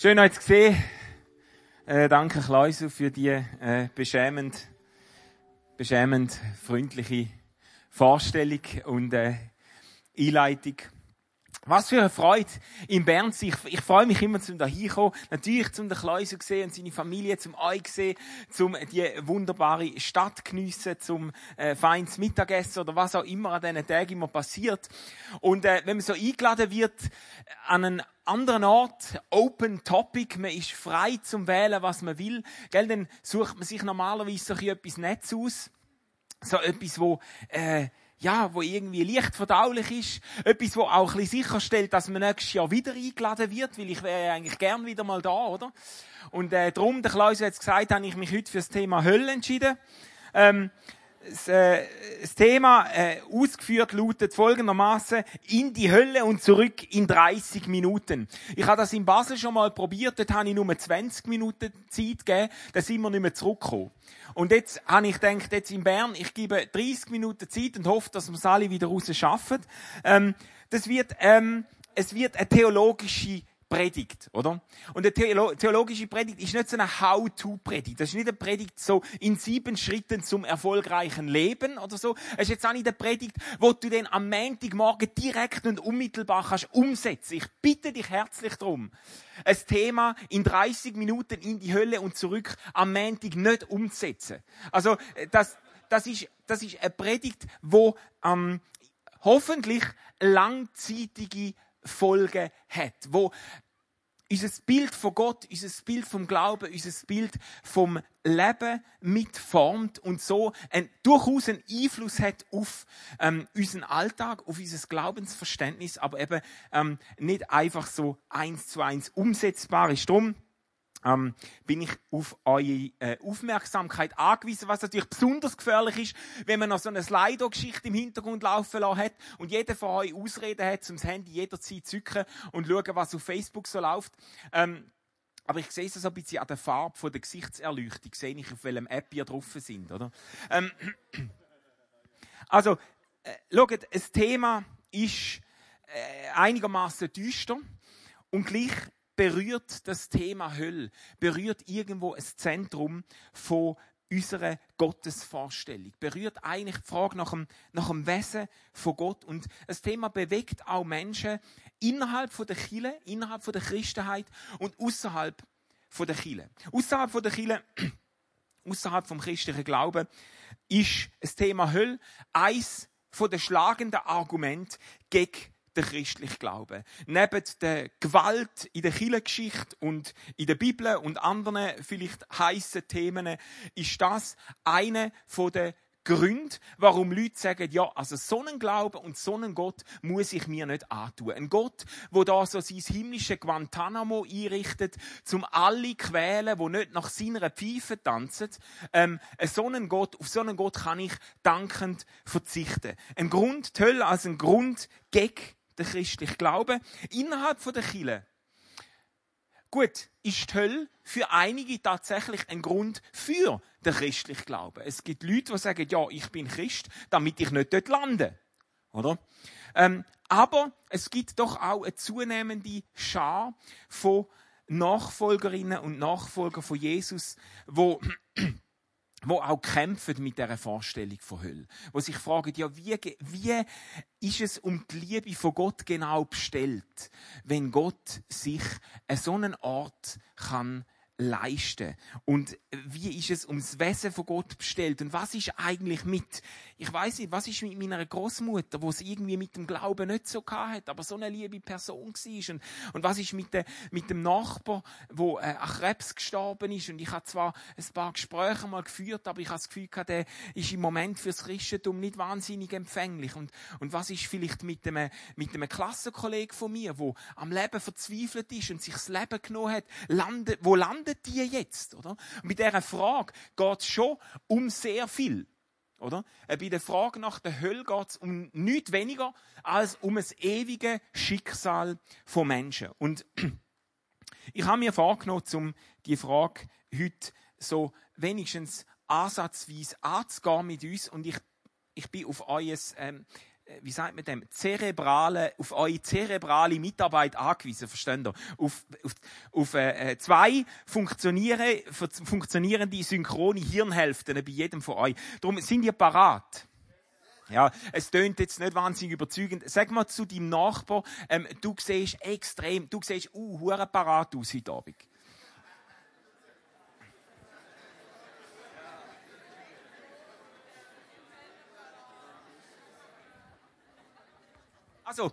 Schön euch zu sehen. Äh, danke Kleusel für die äh, beschämend, beschämend freundliche Vorstellung und äh, Einleitung. Was für eine Freude in Bern. Ich, ich freue mich immer zum dahin kommen. Natürlich zum den Kleusel sehen und seine Familie, zum euch sehen, zum die wunderbare Stadt geniessen, zum äh, feines Mittagessen oder was auch immer an diesen Tagen immer passiert. Und äh, wenn man so eingeladen wird an einen anderen Ort, Open Topic, man ist frei zum Wählen, was man will, gell, dann sucht man sich normalerweise so etwas Netz aus. So etwas, wo äh, ja, wo irgendwie leicht verdaulich ist. Etwas, wo auch ein bisschen sicherstellt, dass man nächstes Jahr wieder eingeladen wird, weil ich wäre ja eigentlich gern wieder mal da, oder? Und äh, darum, der Klaus hat jetzt gesagt, habe ich mich heute für das Thema Hölle entschieden. Ähm, das, äh, das Thema äh, ausgeführt lautet folgendermaßen in die Hölle und zurück in 30 Minuten. Ich habe das in Basel schon mal probiert, dort habe ich nur 20 Minuten Zeit gegeben, da sind wir nicht mehr zurückgekommen. Und jetzt habe ich gedacht, jetzt in Bern, ich gebe 30 Minuten Zeit und hoffe, dass wir es alle wieder raus schaffen. Ähm, das wird, ähm, es wird eine theologische Predigt, oder? Und eine theologische Predigt ist nicht so eine How-to-Predigt. Das ist nicht eine Predigt so in sieben Schritten zum erfolgreichen Leben oder so. Es ist jetzt auch nicht eine Predigt, wo du den am Montagmorgen direkt und unmittelbar kannst umsetzen. Ich bitte dich herzlich darum, ein Thema in 30 Minuten in die Hölle und zurück am Montag nicht umzusetzen. Also, das, das ist, das ist eine Predigt, wo ähm, hoffentlich langzeitige Folgen hat, wo unser Bild von Gott, unser Bild vom Glauben, unser Bild vom Leben mitformt und so ein, durchaus einen Einfluss hat auf ähm, unseren Alltag, auf unser Glaubensverständnis, aber eben ähm, nicht einfach so eins zu eins umsetzbar ist. Drum ähm, bin ich auf eure äh, Aufmerksamkeit angewiesen, was natürlich besonders gefährlich ist, wenn man noch so eine Slido-Geschichte im Hintergrund laufen lassen hat und jeder von euch Ausreden hat, zum Handy jederzeit zu zücken und schauen, was auf Facebook so läuft. Ähm, aber ich sehe es so ein bisschen an der Farbe der Gesichtserleuchtung, sehe ich, auf welchem App ihr drauf sind, oder? Ähm, also, äh, schaut, das Thema ist äh, einigermaßen düster und gleich berührt das Thema Hölle, berührt irgendwo ein Zentrum von unserer Gottesvorstellung, berührt eigentlich die Frage nach dem, nach dem Wesen von Gott. Und das Thema bewegt auch Menschen innerhalb von der Kirche, innerhalb von der Christenheit und außerhalb von der Kirche. Außerhalb von der Kirche, außerhalb vom christlichen Glauben, ist das Thema Hölle eins von den schlagenden Argumenten gegen der christliche Glaube. Neben der Gewalt in der Kirchengeschichte und in der Bibel und anderen vielleicht heißen Themen ist das eine der Gründe, warum Leute sagen, ja, also so einen Glauben und so einen Gott muss ich mir nicht antun. Ein Gott, wo da so sein himmlische Guantanamo einrichtet, zum alle quälen, wo nicht nach seiner Pfeife tanzen. Ähm, so einen Gott, auf so einen Gott kann ich dankend verzichten. Ein Grund, die Hölle als ein Grund gegen der christliche Glaube, innerhalb der Kirche. Gut, ist die Hölle für einige tatsächlich ein Grund für den christlichen Glauben. Es gibt Leute, die sagen, ja, ich bin Christ, damit ich nicht dort lande. Oder? Ähm, aber es gibt doch auch eine zunehmende Schar von Nachfolgerinnen und Nachfolgern von Jesus, wo wo auch kämpfen mit der Vorstellung von Hölle, wo sich fragen, ja, wie, wie ist es um die Liebe von Gott genau bestellt, wenn Gott sich so einen Ort kann leisten? Und wie ist es ums Wesen von Gott bestellt? Und was ist eigentlich mit, ich weiß nicht, was ist mit meiner Großmutter, wo es irgendwie mit dem Glauben nicht so hat, aber so eine liebe Person war? Und, und was ist mit, de, mit dem Nachbar, wo äh, an Krebs gestorben ist? Und ich habe zwar ein paar Gespräche mal geführt, aber ich habe das Gefühl gehabt, der ist im Moment fürs Christentum nicht wahnsinnig empfänglich. Und, und was ist vielleicht mit einem, mit einem Klassenkollegen von mir, wo am Leben verzweifelt ist und sich das Leben genommen hat, landet, wo landet landen die jetzt? Oder? Und bei dieser Frage geht es schon um sehr viel. Oder? Äh, bei der Frage nach der Hölle geht es um nichts weniger als um das ewige Schicksal von Menschen. Und ich habe mir vorgenommen, um die Frage heute so wenigstens ansatzweise anzugehen mit uns. Und ich, ich bin auf euer ähm, wie sagt man dem, zerebrale, auf eure zerebrale Mitarbeit angewiesen, versteht ihr? Auf, auf, auf äh, äh zwei funktionieren, funktionierende synchrone Hirnhälften bei jedem von euch. Darum sind ihr parat. Ja, es tönt jetzt nicht wahnsinnig überzeugend. Sag mal zu deinem Nachbar, ähm, du siehst extrem, du siehst, uh, parat aus heute Abend. Also,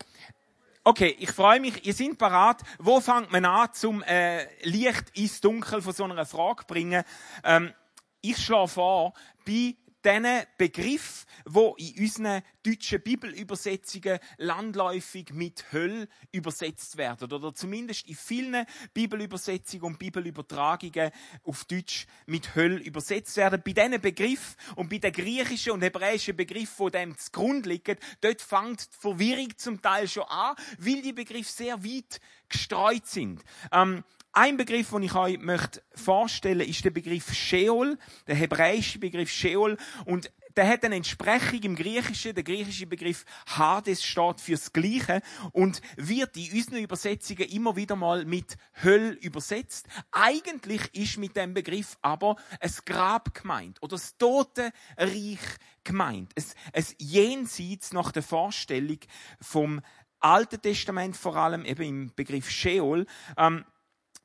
okay, ich freue mich, ihr seid parat. Wo fängt man an, zum äh, Licht ins Dunkel von so einer Frage zu bringen? Ähm, ich schlage vor, bei diesen Begriff, wo in unseren deutschen Bibelübersetzungen landläufig mit Höll übersetzt werden oder zumindest in vielen Bibelübersetzungen und Bibelübertragungen auf Deutsch mit Höll übersetzt werden. Bei diesen Begriff und bei den griechischen und hebräischen Begriffen, die dem zugrunde liegen, dort fängt die Verwirrung zum Teil schon an, weil die Begriffe sehr weit gestreut sind. Ähm, ein Begriff, den ich euch möchte vorstellen ist der Begriff Sheol, der hebräische Begriff Sheol. Und der hat eine Entsprechung im Griechischen. Der griechische Begriff Hades steht fürs Gleiche und wird in unseren Übersetzungen immer wieder mal mit Höll übersetzt. Eigentlich ist mit dem Begriff aber ein Grab gemeint oder das Totenreich gemeint. Es, es jenseits nach der Vorstellung vom Alten Testament vor allem eben im Begriff Sheol. Ähm,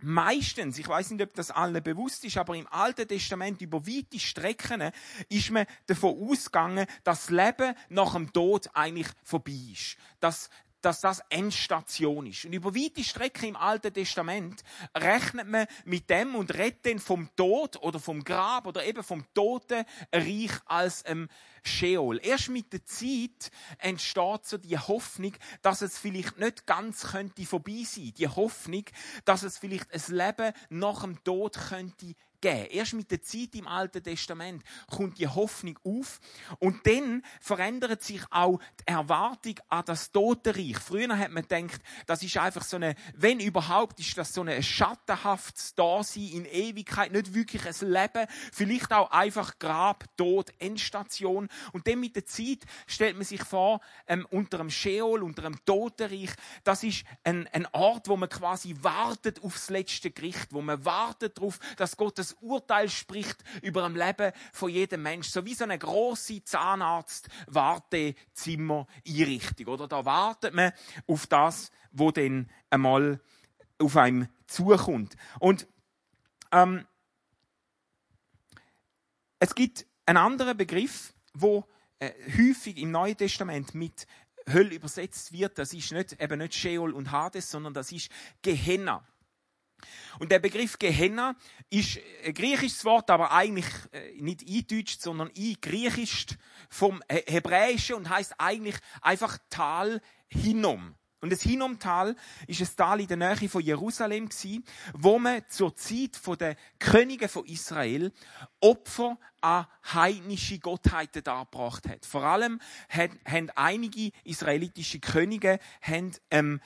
meistens, ich weiß nicht, ob das allen bewusst ist, aber im Alten Testament über weite Strecken ist man davon ausgegangen, dass das Leben nach dem Tod eigentlich vorbei ist. Dass dass das Endstation ist. Und über weite Strecken im Alten Testament rechnet man mit dem und redet dann vom Tod oder vom Grab oder eben vom Totenreich als ähm, Sheol. Erst mit der Zeit entsteht so die Hoffnung, dass es vielleicht nicht ganz könnte vorbei sein. Die Hoffnung, dass es vielleicht ein Leben nach dem Tod könnte geben. Erst mit der Zeit im Alten Testament kommt die Hoffnung auf und dann verändert sich auch die Erwartung an das Totenreich. Früher hat man gedacht, das ist einfach so eine, wenn überhaupt, ist das so ein schattenhaftes Dasein in Ewigkeit, nicht wirklich ein Leben, vielleicht auch einfach Grab, Tod, Endstation. Und dann mit der Zeit stellt man sich vor, ähm, unter einem Sheol, unter einem Totenreich, das ist ein, ein Ort, wo man quasi wartet aufs letzte Gericht, wo man wartet darauf, dass Gott das Urteil spricht über ein Leben von jedem Mensch. So wie so eine große Zahnarzt-Wartezimmer-Einrichtung. Oder da wartet man auf das, wo dann einmal auf einem zukommt. Und ähm, es gibt einen anderen Begriff, wo äh, häufig im Neuen Testament mit Hölle übersetzt wird. Das ist nicht, eben nicht Sheol und Hades, sondern das ist Gehenna. Und der Begriff Gehenna ist ein griechisches Wort, aber eigentlich äh, nicht eindeutscht, sondern eingriechisch vom Hebräischen und heißt eigentlich einfach Tal Hinnom. Und das Hinnomtal ist ein Tal in der Nähe von Jerusalem wo man zur Zeit der Könige von Israel Opfer an heidnische Gottheiten dargebracht hat. Vor allem haben einige israelitische Könige haben, ähm,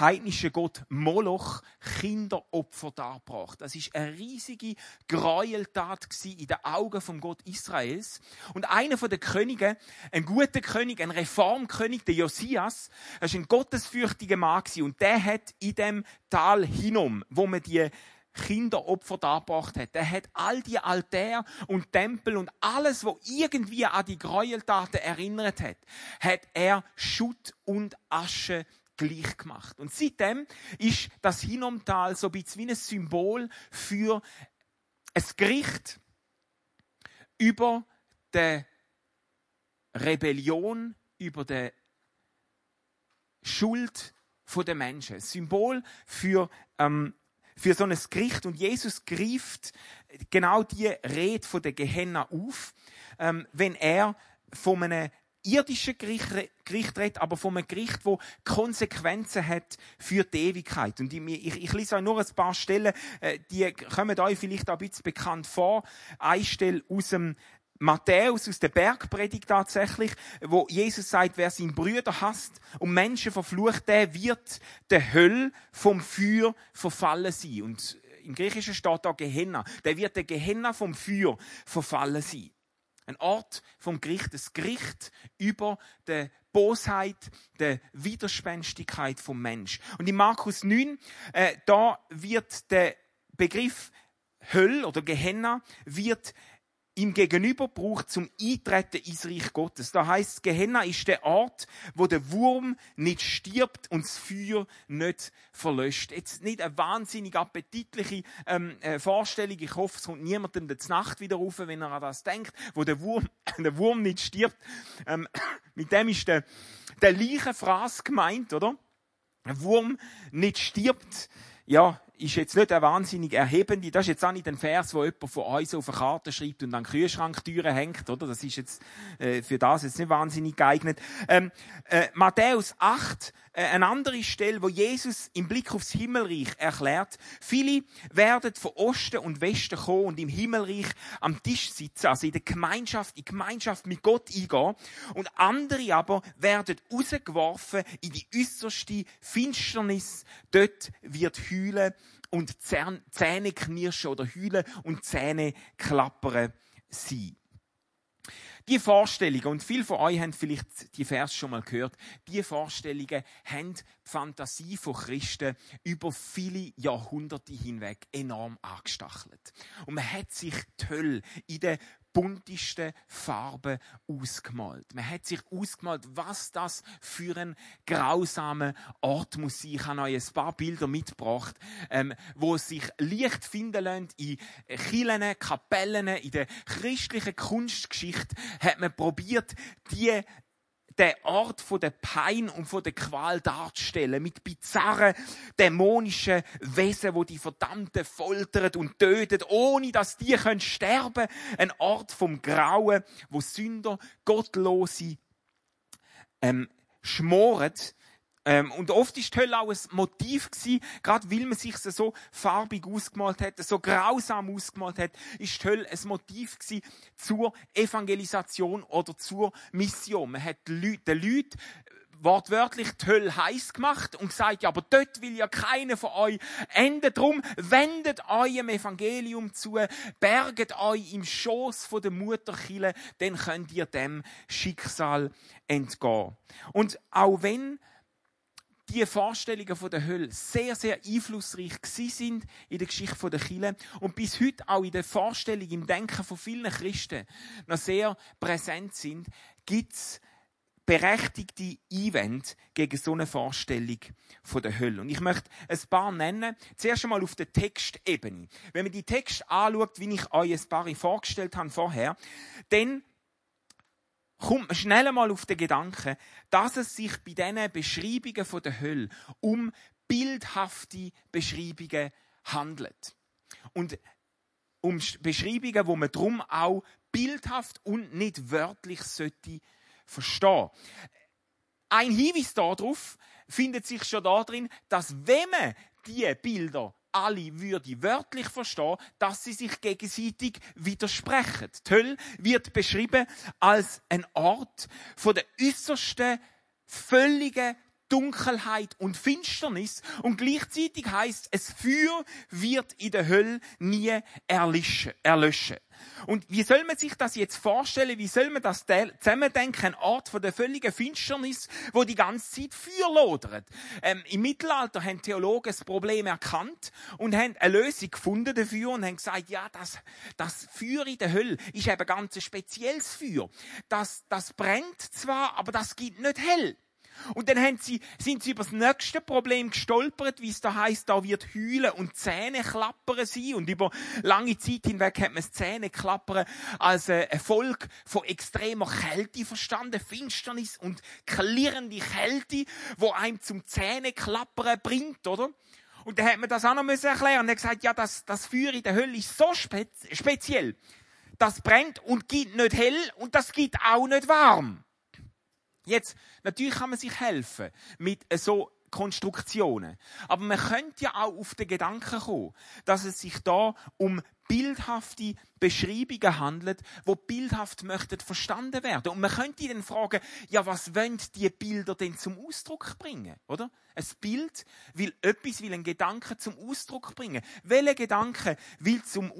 heidnische Gott Moloch Kinderopfer darbracht. Das ist eine riesige Gräueltat in den Augen vom Gott Israels. Und einer von den Königen, ein guter König, ein Reformkönig, der Josias, das ist ein gottesfürchtiger Mann und der hat in dem Tal Hinnom, wo man die Kinderopfer dargebracht hat. Er hat all die Altäre und Tempel und alles, was irgendwie an die Gräueltaten erinnert hat, hat er Schutt und Asche gleich gemacht. Und seitdem ist das Hinnomtal so ein bisschen wie ein Symbol für ein Gericht über die Rebellion, über die Schuld der Menschen. Ein Symbol für, ähm, für so ein Gericht. Und Jesus greift genau die Rede von der Gehenna auf, ähm, wenn er von einem irdischen Gericht, Gericht redet, aber von einem Gericht, wo Konsequenzen hat für die Ewigkeit. Und ich, ich, ich lese euch nur ein paar Stellen, äh, die kommen euch vielleicht auch ein bisschen bekannt vor. Eine Stelle aus dem Matthäus aus der Bergpredigt tatsächlich, wo Jesus sagt, wer seinen Brüder hasst und Menschen verflucht, der wird der Hölle vom Feuer verfallen sein. Und im Griechischen steht da Gehenna. Der wird der Gehenna vom Feuer verfallen sein. Ein Ort vom Gericht, das Gericht über die Bosheit, die Widerspenstigkeit vom Mensch. Und in Markus 9, äh, da wird der Begriff Höll oder Gehenna wird ihm gegenüber braucht zum Eintreten ins Reich Gottes. Da heißt Gehenna ist der Ort, wo der Wurm nicht stirbt und das Feuer nicht verlöscht. Jetzt nicht eine wahnsinnig appetitliche ähm, äh, Vorstellung. Ich hoffe, es kommt niemandem die Nacht wieder rauf, wenn er an das denkt, wo der Wurm, der Wurm nicht stirbt. Ähm, mit dem ist der, der Leichenfraß gemeint, oder? Ein Wurm nicht stirbt. Ja, ist jetzt nicht eine wahnsinnig erhebende, das ist jetzt auch nicht ein Vers, wo jemand von uns auf eine Karte schreibt und an Kühlschranktüren hängt, oder? Das ist jetzt äh, für das jetzt nicht wahnsinnig geeignet. Ähm, äh, Matthäus 8, äh, eine andere Stelle, wo Jesus im Blick aufs Himmelreich erklärt, viele werden von Osten und Westen kommen und im Himmelreich am Tisch sitzen, also in der Gemeinschaft, in Gemeinschaft mit Gott eingehen, und andere aber werden rausgeworfen in die äußerste Finsternis, dort wird heulen und Zähne knirschen oder heulen und Zähne klappern sein. Die Vorstellungen, und viele von euch haben vielleicht die Vers schon mal gehört, die Vorstellungen haben die Fantasie von Christen über viele Jahrhunderte hinweg enorm angestachelt. Und man hat sich toll in den buntesten Farben ausgemalt. Man hat sich ausgemalt, was das für ein grausamer Ort muss sein. Ich habe euch ein paar Bilder mitgebracht, ähm, wo sich Licht finden lassen in Kirchen, Kapellen, in der christlichen Kunstgeschichte hat man probiert, die den Ort von der Pein und von der Qual darzustellen, mit bizarren, dämonischen Wesen, wo die Verdammten foltern und töten, ohne dass die können sterben. Ein Ort vom Grauen, wo Sünder, Gottlose, ähm, schmoren ähm, und oft ist die Hölle auch ein Motiv gewesen, gerade weil man sich so farbig ausgemalt hat, so grausam ausgemalt hat, ist die Hölle ein Motiv gewesen zur Evangelisation oder zur Mission. Man hat den Leuten wortwörtlich die Hölle heiß gemacht und gesagt, ja, aber dort will ja keiner von euch enden. Drum wendet eurem Evangelium zu, berget euch im Schoß von der Mutterkille, dann könnt ihr dem Schicksal entgehen. Und auch wenn die Vorstellungen von der Hölle sehr, sehr einflussreich sind in der Geschichte der Kirche und bis heute auch in der Vorstellung, im Denken von vielen Christen noch sehr präsent sind, gibt es berechtigte Einwände gegen so eine Vorstellung von der Hölle. Und ich möchte ein paar nennen. Zuerst einmal auf der Textebene. Wenn man die Text anschaut, wie ich euch ein paar vorgestellt habe vorher, dann kommt man schnell einmal auf den Gedanken, dass es sich bei diesen Beschreibungen von der Hölle um bildhafte Beschreibungen handelt. Und um Beschreibungen, wo man drum auch bildhaft und nicht wörtlich sollte verstehen. Ein Hinweis darauf findet sich schon darin, dass wenn man diese Bilder alle würde wörtlich verstehen, dass sie sich gegenseitig widersprechen. Die Hölle wird beschrieben als ein Ort von der äußersten, völligen Dunkelheit und Finsternis und gleichzeitig heißt es Feuer wird in der Hölle nie erlöschen. Und wie soll man sich das jetzt vorstellen? Wie soll man das zusammendenken? Ein Ort von der völligen Finsternis, wo die ganze Zeit Feuer lodert. Ähm, Im Mittelalter haben Theologen das Problem erkannt und haben eine Lösung gefunden dafür und haben gesagt, ja, das, das Feuer in der Hölle ist eben ganz ein spezielles Feuer. Das, das brennt zwar, aber das gibt nicht hell. Und dann haben sie, sind sie über das nächste Problem gestolpert, wie es da heißt, da wird Heulen und Zähne klappern sein. Und über lange Zeit hinweg hat man das Zähneklappern als äh, Erfolg von extremer Kälte verstanden, Finsternis und klirrende Kälte, wo einem zum Zähneklappern bringt, oder? Und dann hat man das auch noch erklären und er gesagt, ja, das, das Feuer in der Hölle ist so spe speziell. Das brennt und geht nicht hell und das geht auch nicht warm. Jetzt, natürlich kann man sich helfen mit so Konstruktionen. Aber man könnte ja auch auf den Gedanken kommen, dass es sich da um bildhafte Beschreibungen handelt, wo bildhaft möchten verstanden werden. Und man könnte dann fragen, ja, was wollen die Bilder denn zum Ausdruck bringen, oder? Ein Bild will etwas, will einen Gedanken zum Ausdruck bringen. Welcher Gedanke will zum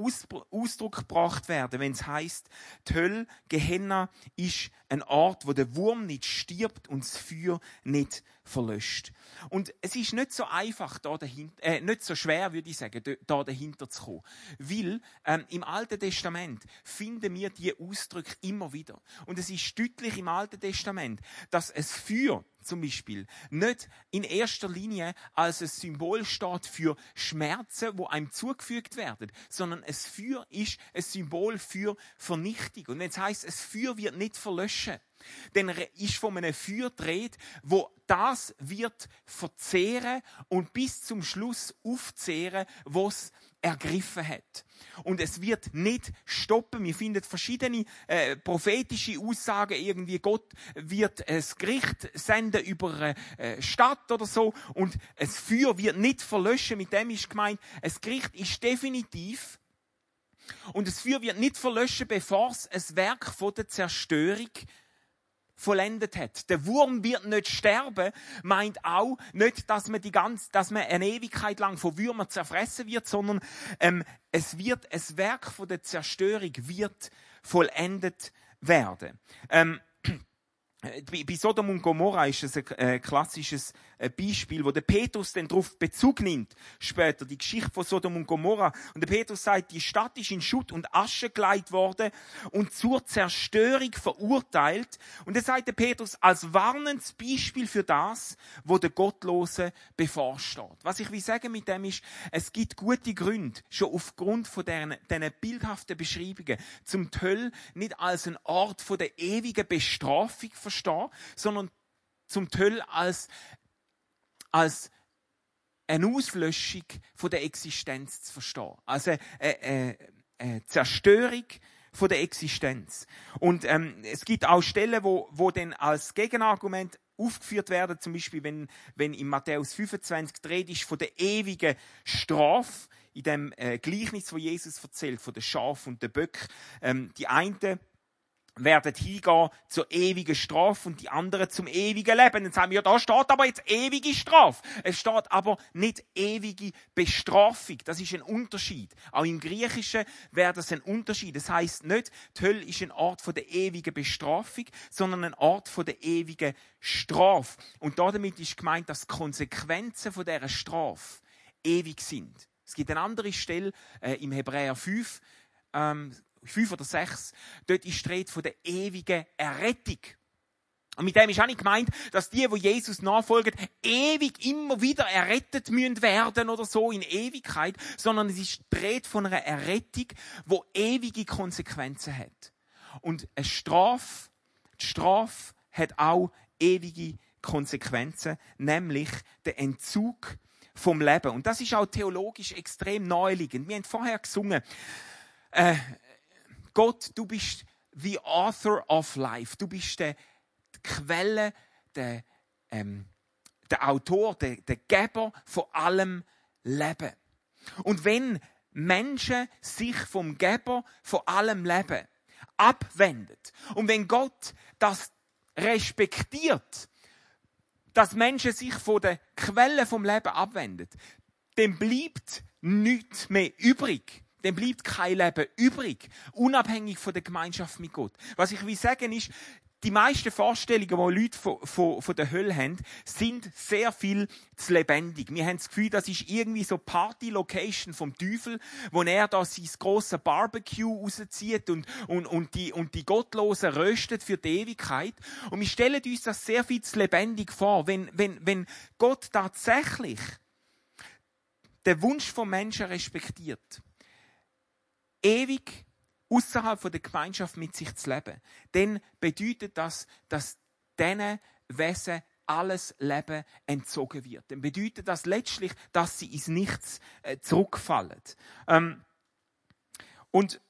Ausdruck gebracht werden, wenn es heißt, die Hölle, Gehenna, ist ein Ort, wo der Wurm nicht stirbt und das Feuer nicht verlöscht. Und es ist nicht so einfach, da dahinter, äh, nicht so schwer, würde ich sagen, da dahinter zu kommen. Weil ähm, im Alten finden wir diese Ausdrücke immer wieder. Und es ist deutlich im Alten Testament, dass es Feuer zum Beispiel nicht in erster Linie als ein Symbol steht für Schmerzen, wo einem zugefügt werden, sondern es Feuer ist ein Symbol für Vernichtung. Und es heißt, es Feuer wird nicht verlöschen, dann ist von einem Feuer dreht, wo das wird verzehren und bis zum Schluss aufzehren, was ergriffen hat. Und es wird nicht stoppen. Wir finden verschiedene äh, prophetische Aussagen irgendwie. Gott wird ein Gericht senden über eine äh, Stadt oder so und es Feuer wird nicht verlöschen. Mit dem ist gemeint, ein Gericht ist definitiv und das Feuer wird nicht verlöschen, bevor es ein Werk von der Zerstörung vollendet hat. Der Wurm wird nicht sterben, meint auch nicht, dass man die ganze, dass man eine Ewigkeit lang von Würmern zerfressen wird, sondern ähm, es wird, es Werk von der Zerstörung wird vollendet werden. Ähm, bei Sodom und Gomorra ist es ein äh, klassisches äh, Beispiel, wo der Petrus dann darauf Bezug nimmt, später, die Geschichte von Sodom und Gomorra. Und der Petrus sagt, die Stadt ist in Schutt und Asche geleitet worden und zur Zerstörung verurteilt. Und er sagt der Petrus als warnendes Beispiel für das, wo der Gottlose bevorsteht. Was ich will sagen mit dem ist, es gibt gute Gründe, schon aufgrund von diesen, diesen bildhaften Beschreibungen, zum Töll nicht als ein Ort von der ewigen Bestrafung verstehen, sondern zum Töll als als eine Auslöschung von der Existenz zu verstehen. Also eine, eine, eine Zerstörung von der Existenz. Und ähm, es gibt auch Stellen, wo, wo dann als Gegenargument aufgeführt werden, zum Beispiel wenn, wenn in Matthäus 25 dreht ist von der ewigen Strafe, in dem äh, Gleichnis, wo Jesus erzählt, von der Schaf und der Böck. Ähm, die eine werden hingehen zur ewigen Strafe und die anderen zum ewigen Leben. Dann sagen wir, ja, da steht aber jetzt ewige Strafe. Es steht aber nicht ewige Bestrafung. Das ist ein Unterschied. Auch im Griechischen wäre das ein Unterschied. Das heißt nicht, die Hölle ist ein Ort von der ewigen Bestrafung, sondern ein Ort von der ewigen Strafe. Und damit ist gemeint, dass die Konsequenzen von dieser Strafe ewig sind. Es gibt eine andere Stelle äh, im Hebräer 5, ähm, fünf oder sechs, dort ist die Rede von der ewigen Errettung. Und mit dem ist auch nicht gemeint, dass die, wo Jesus nachfolgen, ewig immer wieder errettet müssen werden oder so in Ewigkeit, sondern es ist die Rede von einer Errettung, wo ewige Konsequenzen hat. Und eine Strafe, die Strafe hat auch ewige Konsequenzen, nämlich der Entzug vom Leben. Und das ist auch theologisch extrem naheliegend. Wir haben vorher gesungen, äh, Gott, du bist the author of life. Du bist die Quelle, der, ähm, der Autor, der, der Geber von allem Leben. Und wenn Menschen sich vom Geber von allem Leben abwendet und wenn Gott das respektiert, dass Menschen sich von der Quelle vom Leben abwendet, dann bleibt nichts mehr übrig dann bleibt kein Leben übrig, unabhängig von der Gemeinschaft mit Gott. Was ich will sagen ist, die meisten Vorstellungen, die Leute von, von, von, der Hölle haben, sind sehr viel zu lebendig. Wir haben das Gefühl, das ist irgendwie so Party-Location vom Teufel, wo er da sein grosses Barbecue rauszieht und, und, und, die, und die Gottlosen röstet für die Ewigkeit. Und wir stellen uns das sehr viel zu lebendig vor. Wenn, wenn, wenn Gott tatsächlich den Wunsch vom Menschen respektiert, ewig außerhalb der Gemeinschaft mit sich zu leben, dann bedeutet das, dass diesen Wesen alles Leben entzogen wird. Dann bedeutet das letztlich, dass sie ins Nichts äh, zurückfallen. Ähm, und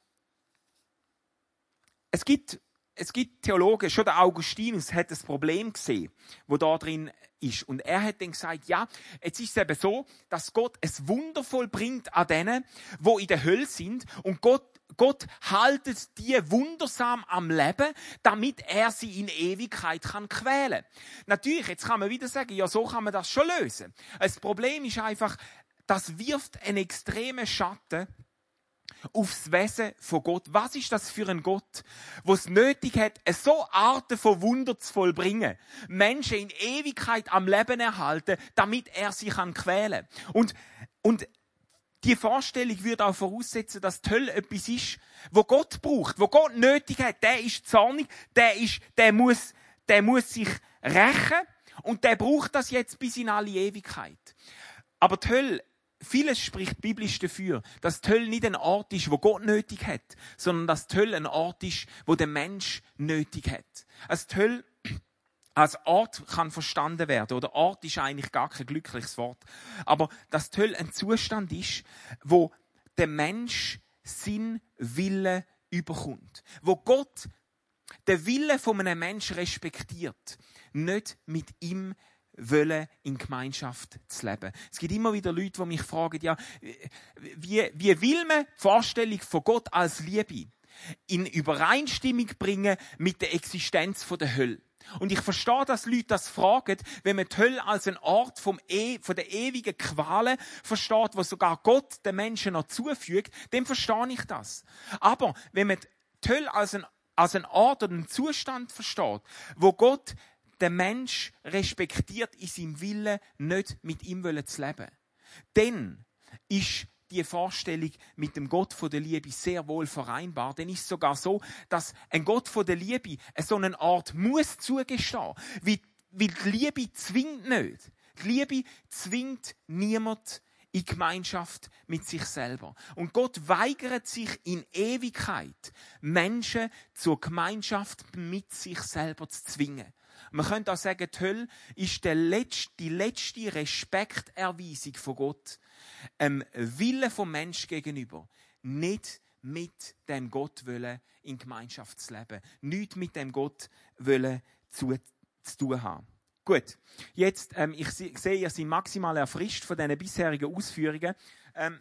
es gibt es gibt Theologen, schon der Augustinus hat das Problem gesehen, wo da drin ist. Und er hat dann gesagt, ja, jetzt ist es eben so, dass Gott es wundervoll bringt an denen, wo in der Hölle sind. Und Gott, Gott haltet die wundersam am Leben, damit er sie in Ewigkeit kann quälen. Natürlich, jetzt kann man wieder sagen, ja, so kann man das schon lösen. Das Problem ist einfach, das wirft einen extremen Schatten aufs Wesen von Gott. Was ist das für ein Gott, wo es nötig hat, so Arten von Wunder zu vollbringen, Menschen in Ewigkeit am Leben erhalten, damit er sie kann quälen. Und und die Vorstellung würde auch voraussetzen, dass die Hölle etwas ist, wo Gott braucht, wo Gott nötig hat. Der ist zornig, der ist, der muss, der muss sich rächen und der braucht das jetzt bis in alle Ewigkeit. Aber die Hölle Vieles spricht biblisch dafür, dass die Hölle nicht ein Ort ist, wo Gott nötig hat, sondern dass die Hölle ein Ort ist, wo der Mensch nötig hat. Also die Hölle als Ort kann verstanden werden, oder Ort ist eigentlich gar kein glückliches Wort, aber dass die Hölle ein Zustand ist, wo der Mensch Sinn, Wille überkommt. Wo Gott den Wille von einem Menschen respektiert, nicht mit ihm wollen, in Gemeinschaft zu leben. Es gibt immer wieder Leute, die mich fragen, ja, wie, wie will man die Vorstellung von Gott als Liebe in Übereinstimmung bringen mit der Existenz der Hölle? Und ich verstehe, dass Leute das fragen, wenn man die Hölle als ein Ort vom e von der ewigen Qualen versteht, wo sogar Gott den Menschen noch zufügt, dann verstehe ich das. Aber wenn man die Hölle als ein, als ein Ort oder einen Zustand versteht, wo Gott der Mensch respektiert in seinem Willen, nicht mit ihm zu leben. Dann ist die Vorstellung mit dem Gott von der Liebe sehr wohl vereinbar. Denn ist es sogar so, dass ein Gott von der Liebe so eine Art muss zugestehen. Weil, weil die Liebe zwingt nicht. Die Liebe zwingt niemand in Gemeinschaft mit sich selber. Und Gott weigert sich in Ewigkeit, Menschen zur Gemeinschaft mit sich selber zu zwingen. Man könnte auch sagen, die Hölle ist letzte, die letzte Respekterweisung von Gott, ähm, Wille vom Mensch gegenüber. Nicht mit dem Gott wollen in Gemeinschaft zu leben. Nicht mit dem Gott wollen zu, zu tun haben. Gut, jetzt, ähm, ich sehe, ihr seid maximal erfrischt von diesen bisherigen Ausführungen. Ähm,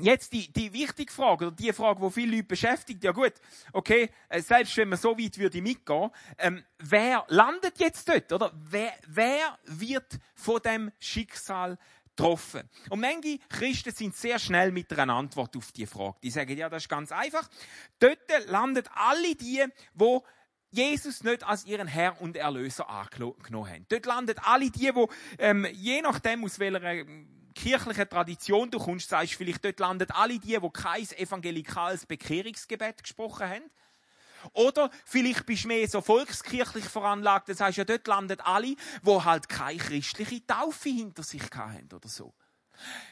Jetzt die, die wichtige Frage, oder die Frage, die viele Leute beschäftigt, ja gut, okay, äh, selbst wenn man so weit würde mitgehen, ähm, wer landet jetzt dort, oder? Wer, wer wird von dem Schicksal getroffen? Und manche Christen sind sehr schnell mit einer Antwort auf die Frage. Die sagen, ja, das ist ganz einfach. Dort landet alle die, wo Jesus nicht als ihren Herr und Erlöser angenommen haben. Dort landet alle die, wo ähm, je nachdem aus welcher kirchlichen Tradition du kommst, sagst vielleicht, dort landen alle die, die kein evangelikales Bekehrungsgebet gesprochen haben. Oder vielleicht bist du mehr so volkskirchlich veranlagt, das heißt ja, dort landen alle, wo halt keine christliche Taufe hinter sich haben oder so.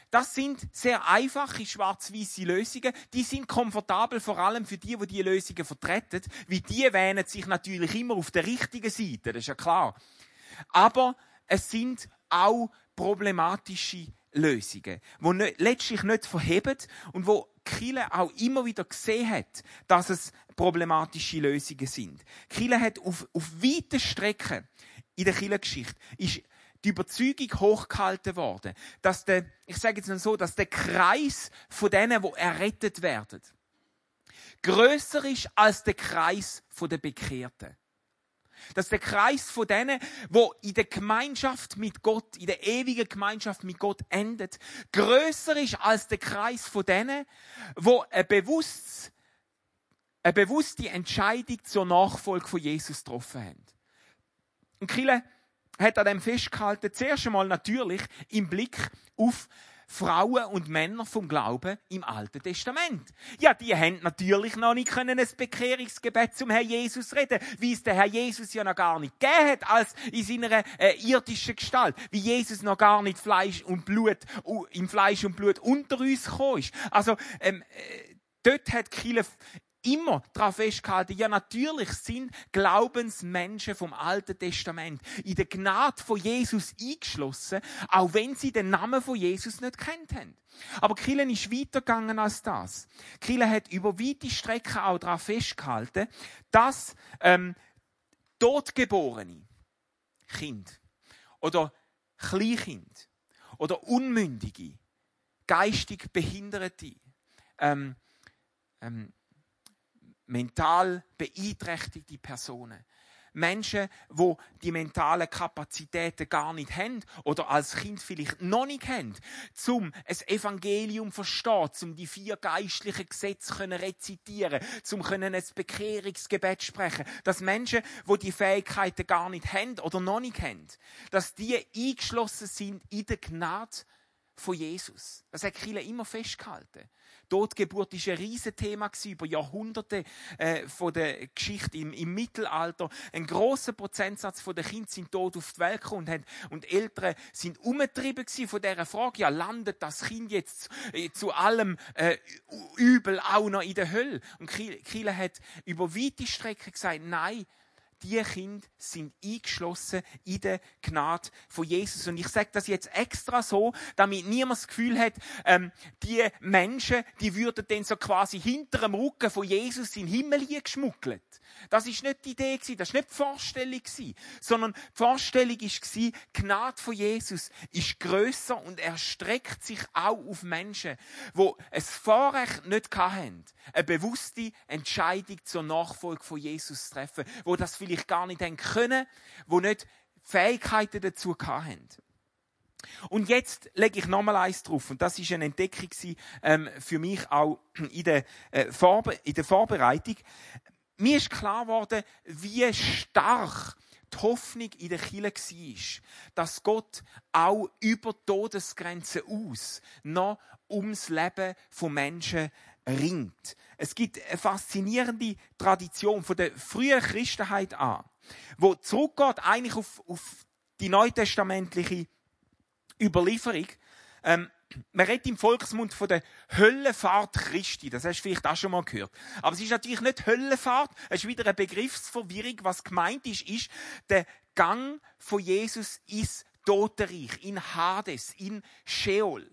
Das sind sehr einfache schwarz-weiße Lösungen. Die sind komfortabel, vor allem für die, die diese Lösungen vertreten, wie die wähnen sich natürlich immer auf der richtigen Seite, das ist ja klar. Aber es sind auch problematische Lösungen, die nicht, letztlich nicht verheben und wo Kille auch immer wieder gesehen hat, dass es problematische Lösungen sind. Kille hat auf, auf weiten Strecken in der Kirchengeschichte ist die Überzeugung hochgehalten worden, dass der, ich sage jetzt mal so, dass der Kreis von denen, wo errettet werden, größer ist als der Kreis der Bekehrten. Dass der Kreis von denen, wo in der Gemeinschaft mit Gott, in der ewigen Gemeinschaft mit Gott endet, größer ist als der Kreis von denen, wo ein bewusst, eine bewusste Entscheidung zur Nachfolge von Jesus getroffen haben. Und Kille hat an dem festgehalten, zuerst einmal natürlich im Blick auf Frauen und Männer vom Glauben im Alten Testament. Ja, die haben natürlich noch nicht können ein Bekehrungsgebet zum Herrn Jesus reden, wie es der Herr Jesus ja noch gar nicht gegeben hat, als in seiner äh, irdischen Gestalt, wie Jesus noch gar nicht Fleisch und Blut, uh, im Fleisch und Blut unter uns gekommen ist. Also, ähm, äh, dort hat Kille immer darauf festgehalten, ja natürlich sind Glaubensmenschen vom Alten Testament in der Gnade von Jesus eingeschlossen, auch wenn sie den Namen von Jesus nicht kennt haben. Aber Killen ist weitergegangen als das. Killen hat über weite Strecken auch darauf festgehalten, dass ähm, totgeborene Kind oder Kleinkind oder Unmündige, geistig Behinderte, ähm, ähm, mental beeinträchtigte Personen. Menschen, wo die mentalen Kapazitäten gar nicht haben oder als Kind vielleicht noch nicht haben, zum ein Evangelium verstehen, zum die vier geistlichen Gesetze können rezitieren, zum können ein Bekehrungsgebet sprechen, dass Menschen, wo die Fähigkeiten gar nicht haben oder noch nicht haben, dass die eingeschlossen sind in der Gnade von Jesus. Das hat Kille immer festgehalten. Totgeburt ist ein Riesenthema über Jahrhunderte äh, von der Geschichte im, im, Mittelalter. Ein großer Prozentsatz der Kinder sind tot auf die Welt gekommen und, haben, und Eltern sind umgetrieben von dieser Frage, ja, landet das Kind jetzt äh, zu allem äh, Übel auch noch in der Hölle? Und Kiel hat über weite Strecken gesagt, nein, die Kinder sind eingeschlossen in der Gnade von Jesus. Und ich sage das jetzt extra so, damit niemand das Gefühl hat, ähm, die Menschen, die würden dann so quasi hinter dem Rücken von Jesus in den Himmel geschmuggelt. Das ist nicht die Idee gewesen, das ist nicht die Vorstellung gewesen, sondern die Vorstellung ist die Gnade von Jesus ist größer und er streckt sich auch auf Menschen, wo es Vorrecht nicht hatten, eine bewusste Entscheidung zur Nachfolge von Jesus zu treffen, wo das vielleicht gar nicht haben können, wo nicht Fähigkeiten dazu hatten. Und jetzt lege ich nochmal eins drauf. Und das ist eine Entdeckung ähm, für mich auch in der, äh, Vorbe in der Vorbereitung mir ist klar geworden, wie stark die Hoffnung in der Kirche war, dass Gott auch über Todesgrenzen aus noch ums Leben von Menschen ringt. Es gibt eine faszinierende Tradition von der frühen Christenheit an, wo zurückgeht eigentlich auf, auf die neutestamentliche Überlieferung. Ähm, man redet im Volksmund von der Höllenfahrt Christi. Das hast du vielleicht auch schon mal gehört. Aber es ist natürlich nicht Höllenfahrt. Es ist wieder eine Begriffsverwirrung. Was gemeint ist, ist der Gang von Jesus ins Totenreich, in Hades, in Sheol.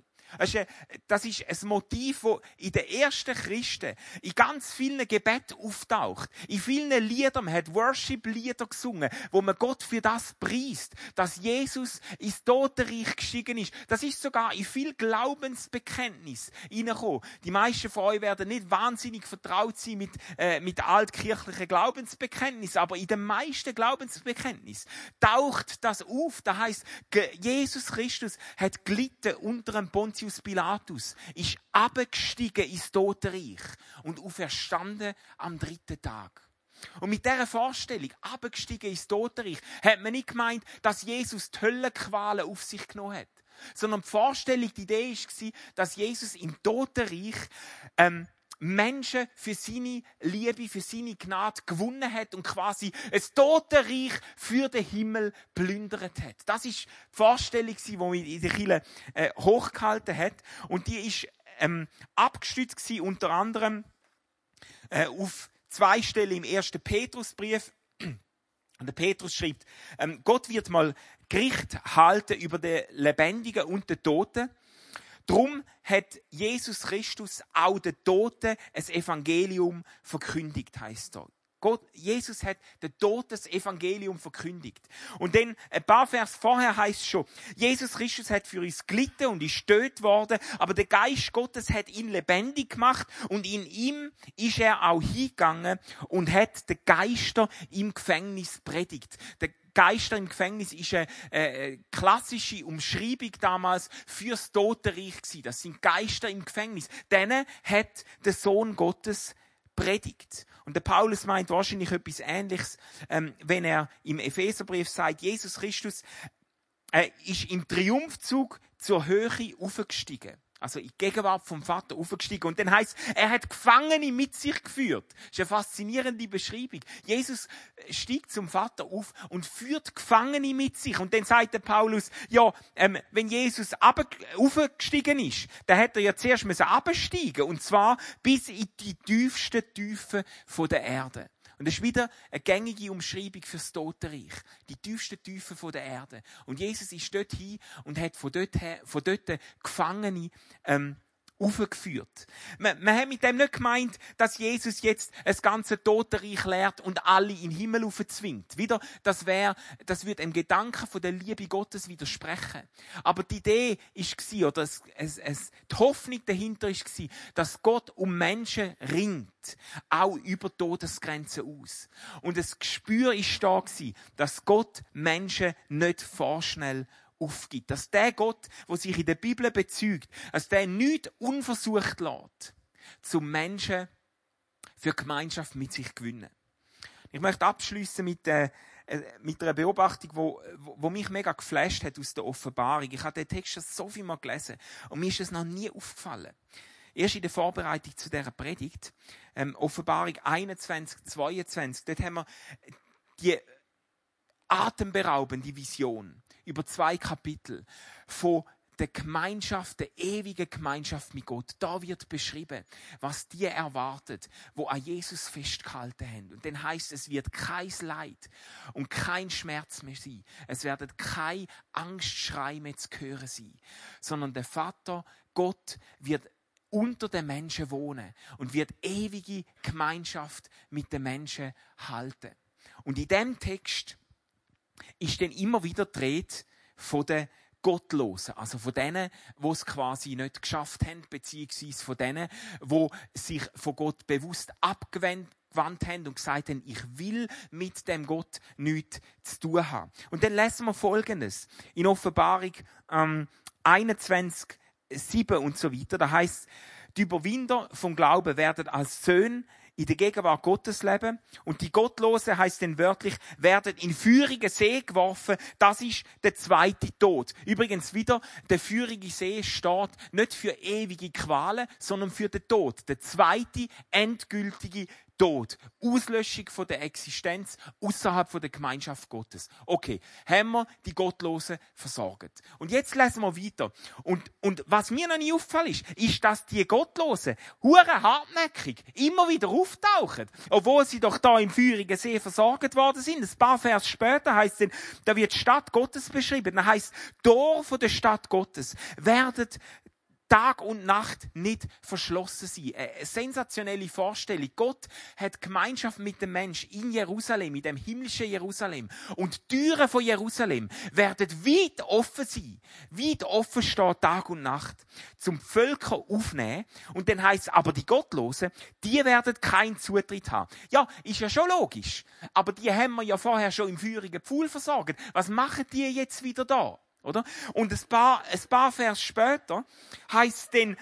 Das ist ein Motiv, das in den ersten Christen in ganz vielen Gebeten auftaucht. In vielen Liedern, man hat Worship-Lieder gesungen, wo man Gott für das preist, dass Jesus ins Totenreich gestiegen ist. Das ist sogar in viel Glaubensbekenntnis hineingekommen. Die meisten von euch werden nicht wahnsinnig vertraut sein mit, äh, mit altkirchlichen Glaubensbekenntnis, aber in den meisten Glaubensbekenntnis taucht das auf. Das heißt, Jesus Christus hat gelitten unter einem Pontius Pontius Pilatus ist abgestiegen ins Totenreich und auferstanden am dritten Tag. Und mit dieser Vorstellung, abgestiegen ins Totenreich, hat man nicht gemeint, dass Jesus die Höllenqualen auf sich genommen hat. Sondern die Vorstellung, die Idee war, dass Jesus im Totenreich ähm, Menschen für seine Liebe, für seine Gnade gewonnen hat und quasi ein Totenreich für den Himmel plündert hat. Das ist die Vorstellung, die man in der Kirche äh, hochgehalten hat. Und die ist ähm, abgestützt gewesen, unter anderem äh, auf zwei Stellen im ersten Petrusbrief. Und der Petrus schreibt, ähm, Gott wird mal Gericht halten über den Lebendigen und den Toten. Drum hat Jesus Christus auch den Toten ein Evangelium verkündigt, heißt dort. Gott, Jesus hat den Toten das Evangelium verkündigt. Und dann, ein paar Vers vorher heißt es schon, Jesus Christus hat für uns gelitten und ist tot worden, aber der Geist Gottes hat ihn lebendig gemacht und in ihm ist er auch hingegangen und hat den Geister im Gefängnis predigt. Der Geister im Gefängnis ist eine, eine klassische Umschreibung damals fürs Totenreich gewesen. Das sind Geister im Gefängnis. Denen hat der Sohn Gottes predigt. Und der Paulus meint wahrscheinlich etwas Ähnliches, ähm, wenn er im Epheserbrief sagt, Jesus Christus äh, ist im Triumphzug zur Höhe aufgestiegen. Also in Gegenwart vom Vater aufgestiegen. Und dann heißt er hat Gefangene mit sich geführt. Das ist eine faszinierende Beschreibung. Jesus stieg zum Vater auf und führt Gefangene mit sich. Und dann sagt der Paulus, ja, ähm, wenn Jesus aufgestiegen ist, dann hat er ja zuerst müssen absteigen und zwar bis in die tiefsten Tiefen der Erde. Und das ist wieder eine gängige Umschreibung fürs Totenreich. Die tiefsten Tiefen der Erde. Und Jesus ist dort hin und hat von dort, her, von dort Gefangene ähm, aufgeführt. Man, man hat mit dem nicht gemeint, dass Jesus jetzt das ganze Totenreich lehrt und alle in den Himmel aufzwingt. Wieder, das wäre, das wird dem Gedanken von der Liebe Gottes widersprechen. Aber die Idee ist gsi, oder es, es, es, die Hoffnung dahinter ist gsi, dass Gott um Menschen ringt, auch über Todesgrenzen aus. Und das Gespür ist da gsi, dass Gott Menschen nicht vorschnell aufgibt. Dass der Gott, wo sich in der Bibel bezeugt, dass der nichts unversucht lässt, zum Menschen für Gemeinschaft mit sich gewinnen. Ich möchte abschließen mit, äh, äh, mit einer Beobachtung, wo, wo, mich mega geflasht hat aus der Offenbarung. Ich habe den Text schon so viel mal gelesen und mir ist es noch nie aufgefallen. Erst in der Vorbereitung zu dieser Predigt, ähm, Offenbarung 21, 22, dort haben wir die atemberaubende Vision über zwei Kapitel von der Gemeinschaft, der ewigen Gemeinschaft mit Gott. Da wird beschrieben, was dir erwartet, wo an Jesus festgehalten haben. Und dann heißt es, wird kein Leid und kein Schmerz mehr sein. Es werden kein Angstschrei mehr zu hören sein, sondern der Vater, Gott, wird unter den Menschen wohnen und wird ewige Gemeinschaft mit den Menschen halten. Und in dem Text ist dann immer wieder dreht von den Gottlosen, also von denen, die es quasi nicht geschafft haben, beziehungsweise von denen, die sich von Gott bewusst abgewendet haben und gesagt haben, ich will mit dem Gott nichts zu tun haben. Und dann lesen wir Folgendes. In Offenbarung ähm, 21, 7 und so weiter. Da heißt, die Überwinder vom Glauben werden als Söhne in der Gegenwart Gottes leben. Und die Gottlose heißt denn wörtlich, werden in feurige See geworfen. Das ist der zweite Tod. Übrigens wieder, der feurige See steht nicht für ewige Qualen, sondern für den Tod. Der zweite endgültige Tod, Auslöschung von der Existenz außerhalb der Gemeinschaft Gottes. Okay, haben wir die Gottlosen versorgt. Und jetzt lesen wir weiter. Und, und was mir noch nie auffällt ist, ist, dass die Gottlosen hure hartnäckig immer wieder auftauchen, obwohl sie doch da im feurigen See versorgt worden sind. Ein paar Vers später heißt es, da wird Stadt Gottes beschrieben. Da heißt, Tor von der Stadt Gottes werden Tag und Nacht nicht verschlossen sein. Eine sensationelle Vorstellung. Gott hat Gemeinschaft mit dem Mensch in Jerusalem, in dem himmlischen Jerusalem. Und die Türen von Jerusalem werden weit offen sein. Weit offen stehen Tag und Nacht. Zum Völker aufnehmen. Und dann heißt aber die Gottlosen, die werden keinen Zutritt haben. Ja, ist ja schon logisch. Aber die haben wir ja vorher schon im feurigen Pfuhl versorgt. Was machen die jetzt wieder da? Oder? Und ein paar, ein paar Vers später heißt denn,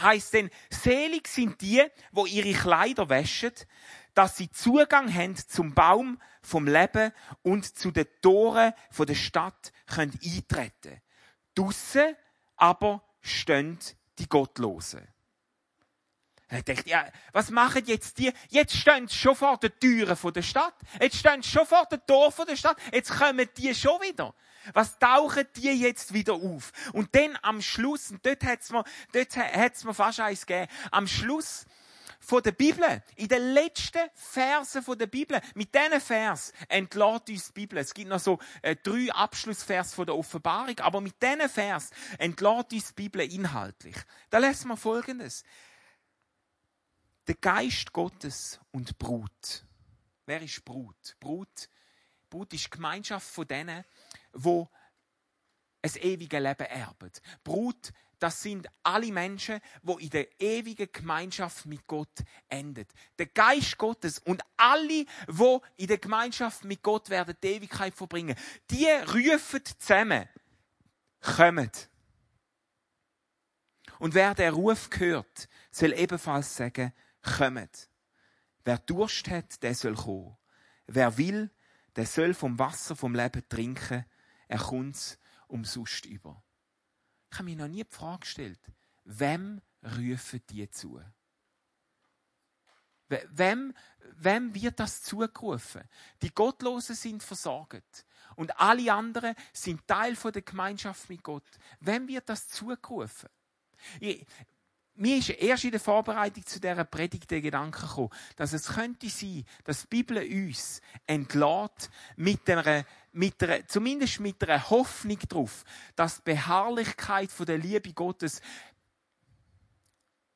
heißt denn, selig sind die, wo ihre Kleider wäschen, dass sie Zugang haben zum Baum vom Leben und zu den Toren von der Stadt können eintreten. Dusse aber stehen die Gottlosen. Er denkt, ja, was machen jetzt die? Jetzt stehen sie schon vor den Türen der Stadt. Jetzt stehen sie schon vor den Tor der Stadt. Jetzt kommen die schon wieder. Was tauchen die jetzt wieder auf? Und dann am Schluss, und dort hat's mir, dort hat's mir fast eins gegeben, am Schluss von der Bibel, in den letzten Versen von der Bibel, mit diesen Vers entlädt uns die Bibel. Es gibt noch so äh, drei Abschlussvers von der Offenbarung, aber mit diesen Vers entlädt uns die Bibel inhaltlich. Da lesen wir Folgendes. Der Geist Gottes und Brut. Wer ist Brut? Brut, Brut ist die Gemeinschaft von denen, wo ein ewiges Leben erben. Brut, das sind alle Menschen, wo in der ewigen Gemeinschaft mit Gott enden. Der Geist Gottes und alle, wo in der Gemeinschaft mit Gott werden die Ewigkeit verbringen, die rufen zusammen, kommen. Und wer der Ruf hört, soll ebenfalls sagen, kommt. Wer Durst hat, der soll kommen. Wer will, der soll vom Wasser vom Leben trinken er kommt umsonst über. ich habe mir noch nie die Frage gestellt, wem rufen die zu? Wem, wem wird das zugerufen? Die Gottlosen sind versorgt. Und alle anderen sind Teil der Gemeinschaft mit Gott. Wem wird das zugerufen? Mir ist erst in der Vorbereitung zu dieser Predigt der Gedanke gekommen, dass es könnte sein, dass die Bibel uns entlädt mit einer, mit einer, zumindest mit einer Hoffnung darauf, dass die Beharrlichkeit der Liebe Gottes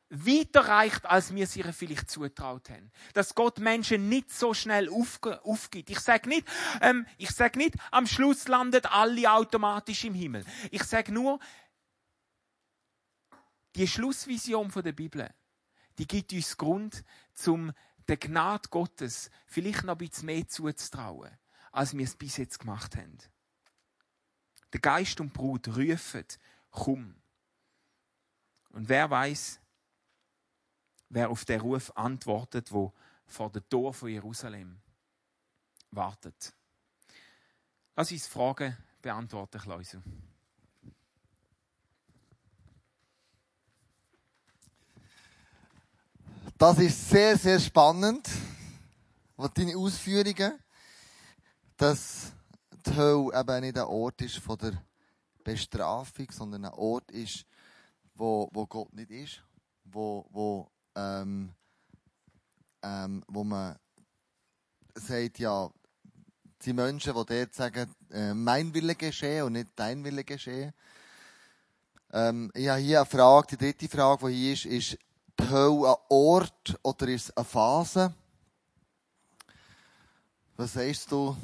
weiter reicht, als wir es ihr vielleicht zutraut haben. Dass Gott Menschen nicht so schnell aufgibt. Ich sage nicht, ähm, ich sag nicht, am Schluss landet alle automatisch im Himmel. Ich sage nur, die Schlussvision der Bibel, die gibt uns Grund, zum der Gnade Gottes vielleicht noch ein bisschen mehr zuzutrauen, als wir es bis jetzt gemacht haben. Der Geist und Brut rufen, komm. Und wer weiß, wer auf den Ruf antwortet, wo vor der Tor von Jerusalem wartet. Lass uns Fragen beantworten, Klausel. Das ist sehr, sehr spannend. Und deine Ausführungen, dass die Hölle eben nicht ein Ort ist von der Bestrafung, sondern ein Ort ist, wo, wo Gott nicht ist, wo, wo, ähm, ähm, wo man sagt, ja, die Menschen, die dort sagen, äh, mein Wille geschehe und nicht dein Wille geschehe. Ähm, ich habe hier eine Frage, die dritte Frage, die hier ist, ist, die Hölle ein Ort oder ist es eine Phase? Was sagst du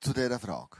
zu dieser Frage?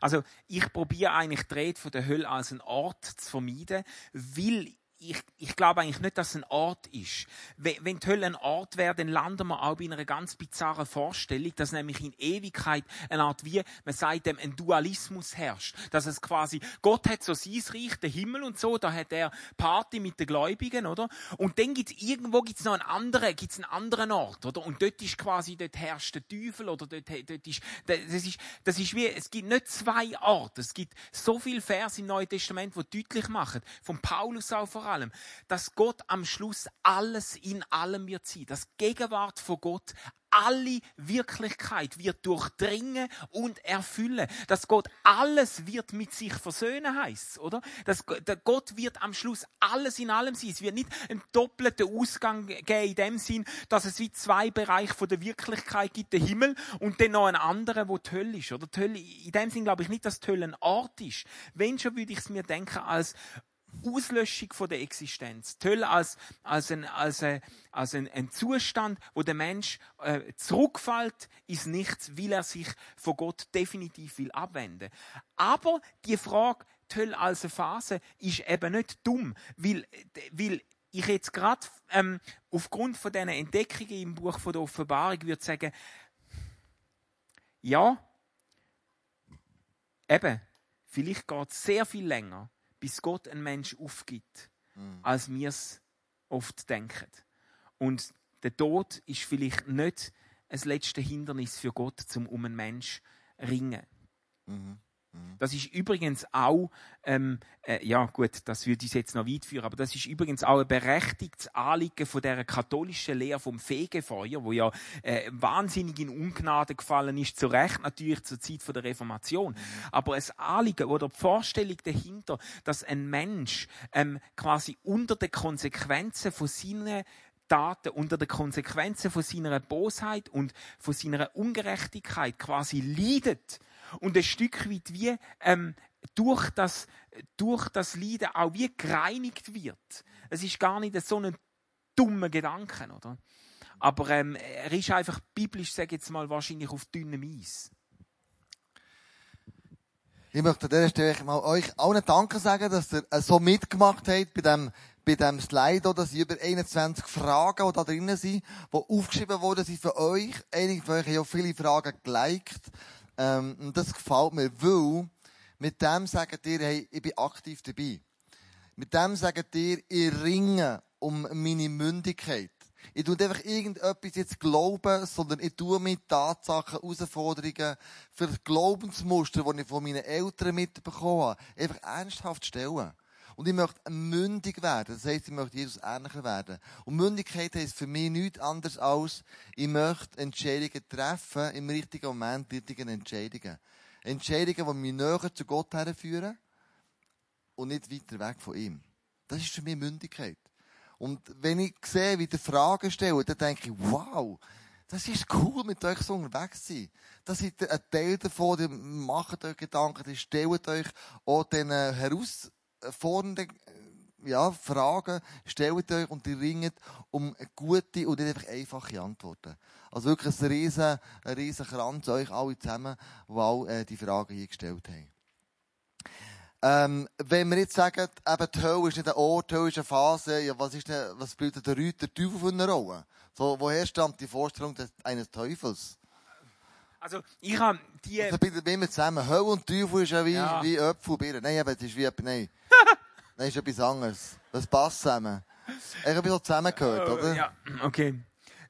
Also ich probiere eigentlich die Rede von der Hölle als einen Ort zu vermeiden, weil ich, ich glaube eigentlich nicht, dass es ein Ort ist. Wenn die Hölle ein Ort wäre, dann landen wir auch bei einer ganz bizarren Vorstellung, dass nämlich in Ewigkeit eine Art wie, man sagt dem, ein Dualismus herrscht. Dass es quasi, Gott hat so sein Reich, den Himmel und so, da hat er Party mit den Gläubigen, oder? Und dann gibt's irgendwo gibt's noch einen anderen, gibt's einen anderen Ort, oder? Und dort ist quasi, dort herrscht der Teufel, oder dort, dort ist, das ist, das ist wie, es gibt nicht zwei Orte. Es gibt so viel Vers im Neuen Testament, die deutlich machen, von Paulus auch vor allem, dass Gott am Schluss alles in allem wird sein. Das Gegenwart von Gott alle Wirklichkeit wird durchdringen und erfüllen. Dass Gott alles wird mit sich versöhnen heißt, oder? Dass Gott wird am Schluss alles in allem sein. Es wird nicht einen doppelten Ausgang geben in dem Sinn, dass es wie zwei Bereiche von der Wirklichkeit gibt, der Himmel und dann noch einen anderen, wo die Hölle ist, oder? Die Hölle, in dem Sinn glaube ich nicht, dass die Hölle ein Ort ist. Wenn schon würde ich es mir denken als Auslöschung von der Existenz. Toll als, als, ein, als, ein, als ein, ein Zustand, wo der Mensch äh, zurückfällt ins Nichts, weil er sich von Gott definitiv will abwenden. Aber die Frage, toll als eine Phase, ist eben nicht dumm, weil, weil ich jetzt gerade ähm, aufgrund von diesen Entdeckungen im Buch von der Offenbarung würde sagen, ja, eben, vielleicht geht es sehr viel länger bis Gott einen Mensch aufgibt, mhm. als wir es oft denken. Und der Tod ist vielleicht nicht das letzte Hindernis für Gott, zum um einen Mensch ringen. Mhm. Mhm. Das ist übrigens auch, ähm, äh, ja gut, das würde ich jetzt noch weit führen, aber das ist übrigens auch ein berechtigtes Anliegen von der katholischen Lehre vom Fegefeuer, wo ja äh, wahnsinnig in Ungnade gefallen ist, zu Recht natürlich zur Zeit von der Reformation. Mhm. Aber ein Anliegen oder die Vorstellung dahinter, dass ein Mensch ähm, quasi unter den Konsequenzen von seinen Taten unter den Konsequenzen von seiner Bosheit und von seiner Ungerechtigkeit quasi leidet und ein Stück weit wie ähm, durch, das, durch das Leiden auch wie gereinigt wird. Es ist gar nicht so ein dummer Gedanke, oder? Aber ähm, er ist einfach biblisch, sage jetzt mal, wahrscheinlich auf dünnem Eis. Ich möchte an dieser Stelle mal euch allen Danke sagen, dass ihr äh, so mitgemacht habt bei dem, bei dem Slide, dass über 21 Fragen, die da drinnen sind, die aufgeschrieben wurden, sind für euch. Einige von euch haben auch viele Fragen geliked. Ähm, und das gefällt mir, weil mit dem sagt ihr, hey, ich bin aktiv dabei. Mit dem sagt ihr, ich ringe um meine Mündigkeit. Ich tue einfach irgendetwas jetzt glauben, sondern ich tue mit Tatsachen, Herausforderungen, für Glaubensmuster, die ich von meinen Eltern mitbekommen habe, einfach ernsthaft stellen. Und ich möchte mündig werden. Das heisst, ich möchte Jesus ähnlicher werden. Und Mündigkeit heisst für mich nichts anderes als, ich möchte Entscheidungen treffen, im richtigen Moment, die richtigen Entscheidungen. Entscheidungen, die mich näher zu Gott herführen und nicht weiter weg von ihm. Das ist für mich Mündigkeit. Und wenn ich sehe, wie die Fragen stellen, dann denke ich, wow, das ist cool, mit euch so unterwegs zu sein. Das ist ein Teil davon, die macht euch Gedanken, die stellt euch auch den herausfordernden ja, Fragen, stellt euch und die ringt um gute und nicht einfach einfache Antworten. Also wirklich ein riesen, ein riesen Kranz euch alle zusammen, die all äh, die Fragen hier gestellt haben. Ähm, wenn wir jetzt sagen, eben die Hölle ist nicht ein Ort, die Hölle ist eine Phase, ja, was ist denn, was spielt der Reuter Teufel von einer Rolle? So, woher stammt die Vorstellung des, eines Teufels? Also, ich habe die... Also, bitte immer zusammen. Hölle und Teufel ist ja wie, Ja. wie Äpfel und Birnen. Nein, eben, das ist wie nein. Nein, ist etwas anderes. Das passt zusammen. Ich habe ein bisschen zusammengehört, oder? Ja, okay.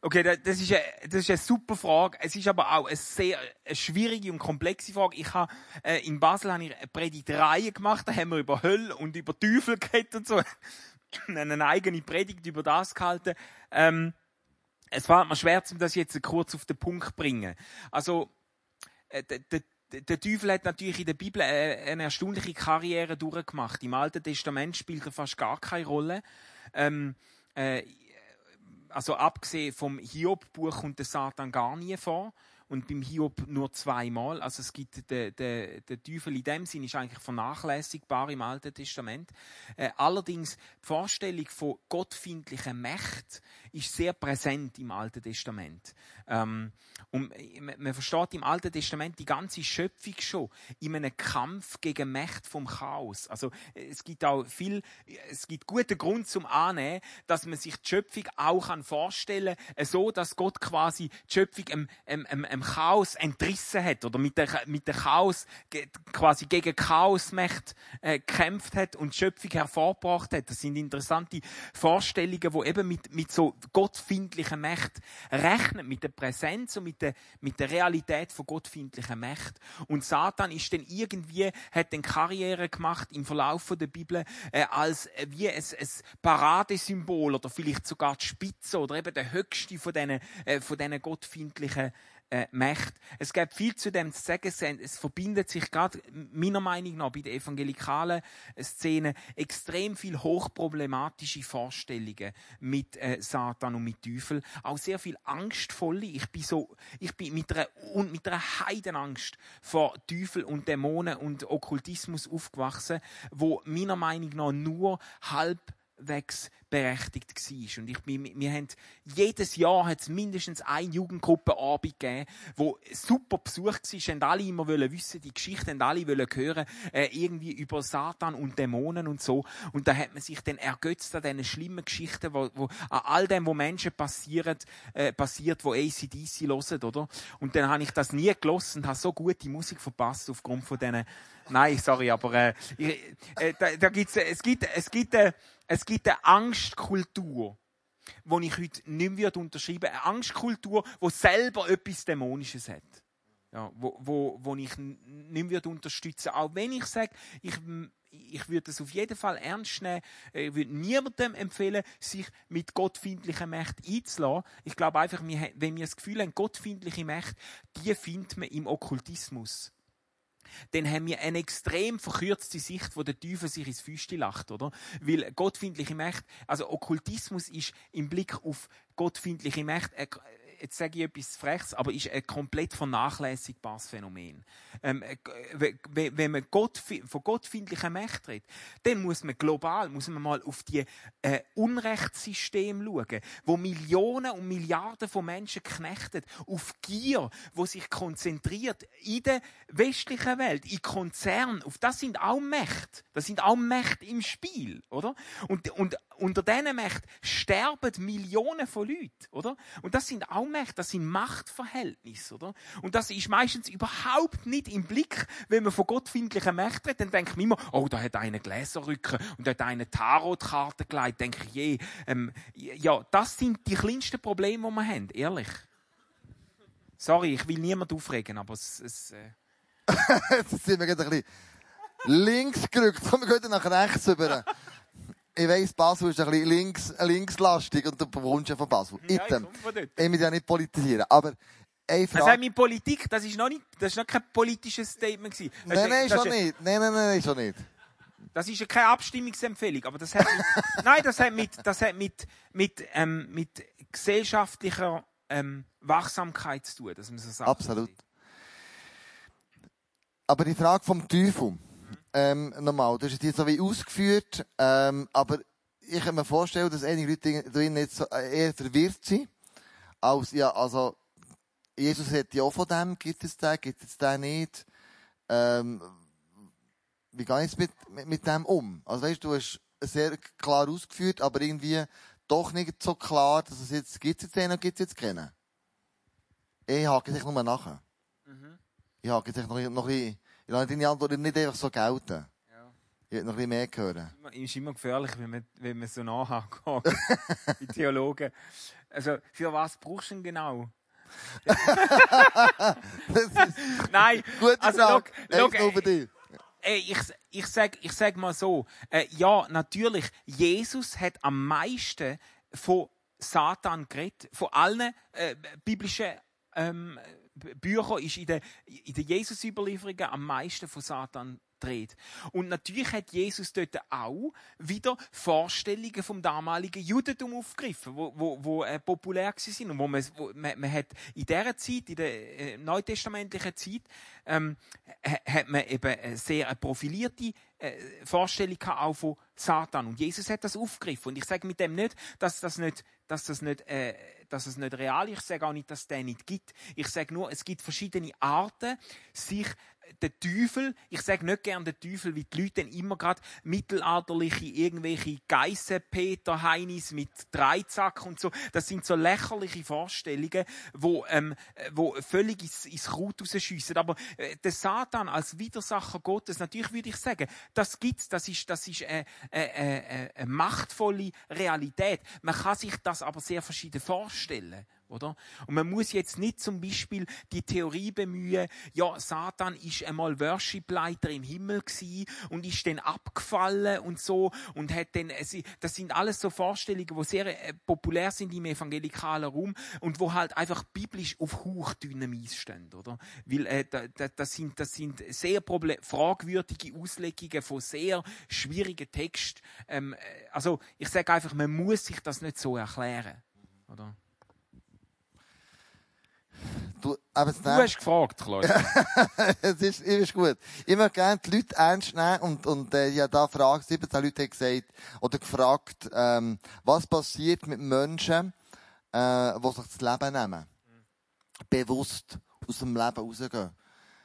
Okay, da- das ist, eine, das ist eine super Frage. Es ist aber auch eine sehr eine schwierige und komplexe Frage. Ich habe, äh, in Basel habe ich eine Predigtreihe gemacht, da haben wir über Hölle und über Teufel geredet und so. eine eigene Predigt über das gehalten. Ähm, es fällt mir schwer, um das jetzt kurz auf den Punkt zu bringen. Also, äh, der, der, der Teufel hat natürlich in der Bibel äh, eine erstaunliche Karriere durchgemacht. Im Alten Testament spielt er fast gar keine Rolle. Ähm, äh, also abgesehen vom Hiob-Buch kommt der Satan gar nie vor. Und beim Hiob nur zweimal. Also es gibt den, den, den Teufel in dem Sinn ist eigentlich vernachlässigbar im Alten Testament. Äh, allerdings die Vorstellung von gottfindlichen Mächten ist sehr präsent im Alten Testament. Ähm, und man versteht im Alten Testament die ganze Schöpfung schon in einem Kampf gegen Mächte vom Chaos. Also es gibt auch viel, es gibt guten Grund zum Annehmen, dass man sich die Schöpfung auch kann vorstellen kann, so dass Gott quasi die Schöpfung im, im, im, im Chaos entrissen hat oder mit der, mit der Chaos quasi gegen Chaosmächte äh, gekämpft hat und die Schöpfung hervorgebracht hat. Das sind interessante Vorstellungen, wo eben mit, mit so gottfindlichen Mächten rechnen, mit der Präsenz und mit der, mit der Realität von gottfindlichen Mächten. Und Satan ist dann irgendwie, hat dann Karriere gemacht im Verlauf von der Bibel, äh, als äh, wie ein, ein Paradesymbol oder vielleicht sogar die Spitze oder eben der höchste von diesen, äh, von diesen gottfindlichen äh, Mächte. Es gibt viel zu dem zu sagen. Es, verbindet sich gerade meiner Meinung nach bei der evangelikalen Szene extrem viel hochproblematische Vorstellungen mit äh, Satan und mit Teufel. Auch sehr viel angstvolle. Ich bin so, ich bin mit einer, und mit einer Heidenangst vor Teufel und Dämonen und Okkultismus aufgewachsen, wo meiner Meinung nach nur halb halbwegs berechtigt war. Und ich bin, wir haben, jedes Jahr hat es mindestens eine Jugendgruppenabend gegeben, wo super besucht war, haben alle immer wollen wissen, die Geschichte haben alle wollen hören, äh, irgendwie über Satan und Dämonen und so. Und da hat man sich dann ergötzt an diesen schlimmen Geschichten, wo, wo, an all dem, wo Menschen passieren, äh, passiert, wo ACDC hören, oder? Und dann habe ich das nie gelassen und habe so gute Musik verpasst aufgrund von diesen Nein, sorry, aber äh, ich, äh, da, da gibt's, es gibt, es gibt, äh, es gibt eine Angstkultur, die ich heute nicht mehr unterschreiben würde. Eine Angstkultur, die selber etwas Dämonisches hat. Ja, wo, wo, wo ich nicht mehr unterstützen Auch wenn ich sage, ich, ich würde das auf jeden Fall ernst nehmen. Ich würde niemandem empfehlen, sich mit gottfindlichen Mächten einzulassen. Ich glaube einfach, wenn wir das Gefühl haben, gottfindliche Mächte, die findet man im Okkultismus dann haben wir eine extrem verkürzte Sicht, wo der Teufel sich ins Füße lacht, oder? Weil gottfindliche Mächte, also Okkultismus ist im Blick auf gottfindliche Mächte, jetzt sage ich etwas Freches, aber ist ein komplett vernachlässigbares Phänomen. Ähm, äh, w- wenn man Gott, von gottfindlichen Mächten redet, dann muss man global, muss man mal auf die äh, Unrechtssysteme schauen, wo Millionen und Milliarden von Menschen knechtet, auf Gier, wo sich konzentriert in der westlichen Welt, in Konzernen, auf das sind auch Mächte. Das sind auch Mächte im Spiel, oder? Und, und, unter diesen Mächten sterben Millionen von Leuten, oder? Und das sind auch Mächte, das sind Machtverhältnisse, oder? Und das ist meistens überhaupt nicht im Blick, wenn man von gottfindlichen Mächten redet, dann denkt man immer, oh, da hat einer Gläserrücken und da hat einer Tarotkarte gelegt, denke ich je. Ähm, ja, das sind die kleinsten Probleme, die wir haben, ehrlich. Sorry, ich will niemand aufregen, aber es... es äh Jetzt sind wir gerade ein bisschen links gerückt. Kommen wir gehen nach rechts über. Ich weiss, Basel ist ein bisschen links, linkslastig und du wohnst ja von Basel. Ja, ich komme von dort. Ich will ja nicht politisieren, aber eine Das Frage... hat mit Politik, das ist noch nicht, das ist noch kein politisches Statement gewesen. Das Nein, nein, schon nicht. Nein, nein, nein, schon nicht. Das ist ja keine Abstimmungsempfehlung, aber das hat mit, nein, das hat mit, das hat mit, mit, ähm, mit gesellschaftlicher ähm, Wachsamkeit zu tun, dass man so sagt. Absolut. Aber die Frage vom Teufel, ähm, nochmal, du hast es jetzt so wie ausgeführt, ähm, aber ich kann mir vorstellen, dass einige Leute drin jetzt so äh, eher verwirrt sind, als, ja, also, Jesus hat ja auch von dem, gibt es den, gibt es den nicht, ähm, wie gehe ich jetzt mit, mit, mit dem um? Also weißt du, du hast es sehr klar ausgeführt, aber irgendwie doch nicht so klar, dass es jetzt, gibt es jetzt einen oder gibt es jetzt keinen? Ich hake sich nur nachher. Ich hake sich noch, noch ein bisschen, ich lasse deine Antwort nicht einfach so gelten. Ja. Ich will noch ein bisschen mehr hören. Es ist immer gefährlich, wenn man, wenn man so nachhakt. Die Theologen. Also, für was brauchst du denn genau? Nein, gute also, Frage. Eins nur für dich. Ey, ich, ich, sag, ich sag mal so, äh, ja, natürlich, Jesus hat am meisten von Satan geredet. Von allen äh, biblischen ähm, Büchern ist in den in der Jesus-Überlieferungen am meisten von Satan dreht. Und natürlich hat Jesus dort auch wieder Vorstellungen vom damaligen Judentum aufgegriffen, wo, wo, wo äh, populär gewesen sind und wo man, wo, man, man hat in dieser Zeit, in der äh, neutestamentlichen Zeit, ähm, ha- hat man eben eine sehr eine profilierte äh, Vorstellung auch von Satan. Und Jesus hat das aufgegriffen. Und ich sage mit dem nicht, dass das nicht, dass das nicht, äh, dass es nicht real ist. Ich sage auch nicht, dass es den nicht gibt. Ich sage nur, es gibt verschiedene Arten, sich der Teufel, ich sage nicht gern den Teufel, wie die Leute dann immer gerade mittelalterliche irgendwelche Geissen, Peter, Heinis mit Dreizack und so, das sind so lächerliche Vorstellungen, wo, ähm, äh, wo völlig ins, ins Kraut rausschiessen. Aber äh, der Satan als Widersacher Gottes, natürlich würde ich sagen, das gibt's, das ist, das ist eine, eine, eine, eine machtvolle Realität. Man kann sich das aber sehr verschieden vorstellen. Oder? Und man muss jetzt nicht zum Beispiel die Theorie bemühen, ja, Satan ist einmal Worshipleiter im Himmel gsi und ist dann abgefallen und so und hat dann, das sind alles so Vorstellungen, die sehr äh, populär sind im evangelikalen Raum und wo halt einfach biblisch auf hauchdünnem Eis stehen, oder? Weil äh, da, da, das sind, das sind sehr fragwürdige Auslegungen von sehr schwierigen Texten. Ähm, äh, also ich sage einfach, man muss sich das nicht so erklären, oder? Du, aber Du hast gefragt, Claudia. es ist, ist gut. Ich möchte gerne die Leute ernst nehmen und, und äh, ja, da Frage, 17 Leute haben gesagt oder gefragt, ähm, was passiert mit Menschen, äh, die sich das Leben nehmen. Bewusst aus dem Leben rausgehen.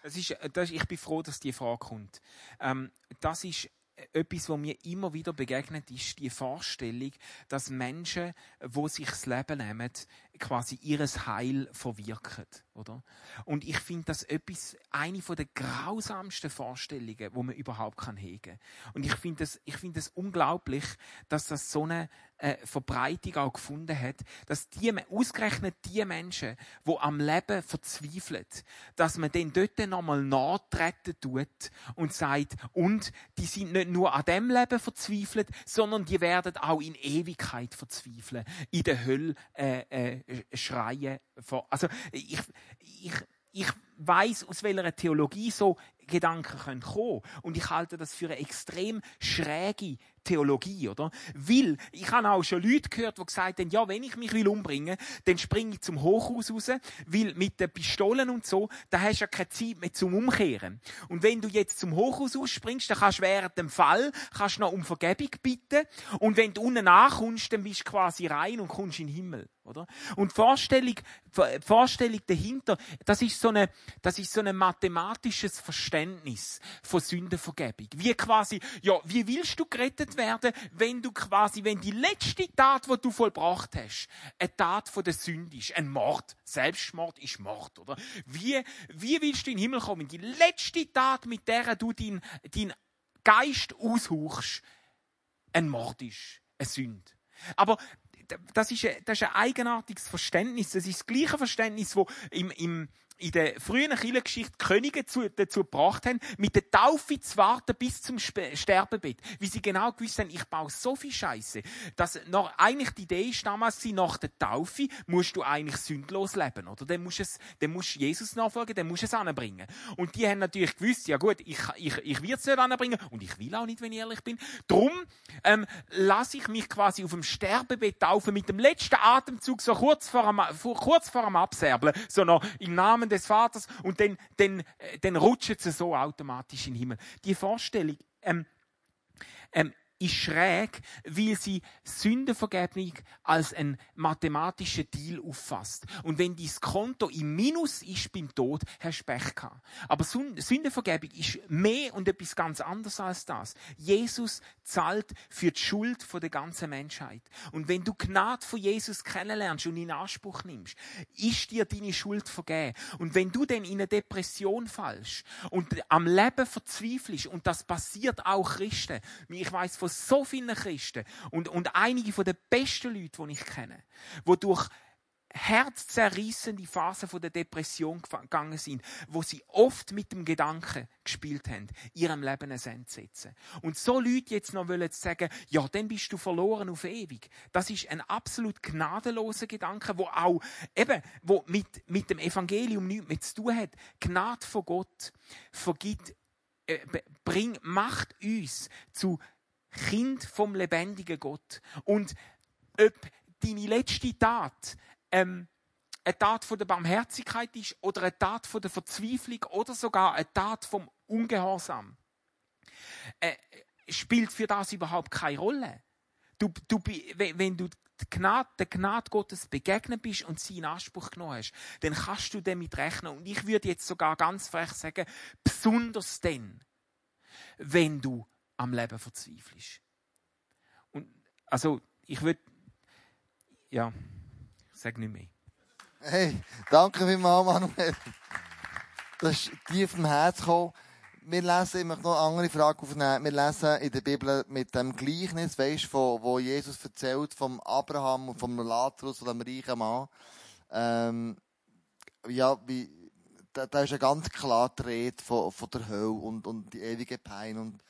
Das ist, das ich bin froh, dass die Frage kommt. Ähm, das ist etwas, was mir immer wieder begegnet, ist die Vorstellung, dass Menschen, wo sich das Leben nehmen, quasi ihres Heil verwirken, oder? Und ich finde das etwas, eine von der grausamsten Vorstellungen, wo man überhaupt kann hegen. Und ich finde das, ich finde es unglaublich, dass das so eine äh, Verbreitung auch gefunden hat, dass die, ausgerechnet die Menschen, wo am Leben verzweifeln, dass man den dort nochmal nachtreten tut und sagt, und die sind nicht nur an dem Leben verzweifelt, sondern die werden auch in Ewigkeit verzweifeln, in der Hölle äh, äh, schreien. vor- Also ich, ich, ich weiß aus welcher Theologie so Gedanken können kommen und ich halte das für eine extrem schräge Theologie, oder? Weil, ich habe auch schon Leute gehört, die gesagt haben, ja, wenn ich mich will umbringen, dann springe ich zum Hochhaus raus, weil mit den Pistolen und so, da hast du ja keine Zeit mehr zum Umkehren. Und wenn du jetzt zum Hochhaus ausspringst, dann kannst du während dem Fall, kannst noch um Vergebung bitten, und wenn du unten ankommst, dann bist du quasi rein und kommst in den Himmel, oder? Und die Vorstellung, die Vorstellung dahinter, das ist so eine, das ist so ein mathematisches Verständnis von Sündenvergebung. Wie quasi, ja, wie willst du gerettet werden, wenn du quasi, wenn die letzte Tat, die du vollbracht hast, eine Tat von der Sünde ist, ein Mord. Selbstmord ist Mord, oder? Wie, wie willst du in den Himmel kommen? Die letzte Tat, mit der du deinen dein Geist aushauchst, ein Mord ist, eine Sünde. Aber das ist, ein, das ist ein eigenartiges Verständnis. Das ist das gleiche Verständnis, das im, im, in der frühen Kirchengeschichte Könige dazu, dazu gebracht haben, mit der Taufe zu warten bis zum Sterbebett. Wie sie genau gewusst haben, ich baue so viel Scheiße, dass noch, eigentlich die Idee ist damals, sie nach der Taufe musst du eigentlich sündlos leben, oder? Dann musst du es, dann musst du Jesus nachfolgen, dann musst du es anbringen. Und die haben natürlich gewusst, ja gut, ich, ich, ich will es nicht anbringen und ich will auch nicht, wenn ich ehrlich bin. Drum, ähm, lasse ich mich quasi auf dem Sterbebett taufen mit dem letzten Atemzug so kurz vor dem, kurz vor dem Abserbeln, so noch im Namen des Vaters und dann, dann, äh, dann rutschen sie so automatisch in den Himmel. Die Vorstellung, ähm, ähm, ist schräg, weil sie Sündenvergebung als ein mathematischer Deal auffasst. Und wenn dein Konto im Minus ist beim Tod, hast du Pech gehabt. Aber Sündenvergebung ist mehr und etwas ganz anderes als das. Jesus zahlt für die Schuld der ganzen Menschheit. Und wenn du Gnade von Jesus kennenlernst und in Anspruch nimmst, ist dir deine Schuld vergeben. Und wenn du dann in eine Depression fallst und am Leben verzweifelst, und das passiert auch Christen, ich weiß von so vielen Christen und, und einige von den besten Leuten, die ich kenne, die durch herzzerrissende Phasen der Depression gegangen sind, wo sie oft mit dem Gedanken gespielt haben, ihrem Leben ein Ende zu setzen. Und so Leute jetzt noch wollen sagen, ja, dann bist du verloren auf ewig. Das ist ein absolut gnadenloser Gedanke, wo auch eben, wo mit, mit dem Evangelium nichts mehr zu tun hat. Gnade von Gott vergibt, äh, bringt, macht uns zu Kind vom lebendigen Gott. Und ob deine letzte Tat ähm, eine Tat von der Barmherzigkeit ist oder eine Tat von der Verzweiflung oder sogar eine Tat vom Ungehorsam, äh, spielt für das überhaupt keine Rolle. Du, du, wenn du der Gnade, Gottes begegnet bist und sie in Anspruch genommen hast, dann kannst du damit rechnen. Und ich würde jetzt sogar ganz frech sagen, besonders dann, wenn du am Leben verzweifelst. Und, also, ich würde, ja, ich sage nicht mehr. Hey, danke vielmals, Manuel. Das ist tief im Herz gekommen. Wir lesen, ich möchte noch eine andere Frage aufnehmen. Wir lesen in der Bibel mit dem Gleichnis, weißt, von, wo Jesus erzählt vom Abraham und vom Lazarus, von dem reichen Mann. Ähm, ja, wie, da, da ist ja ganz klar die Rede von, von der Hölle und, und die ewige Pein und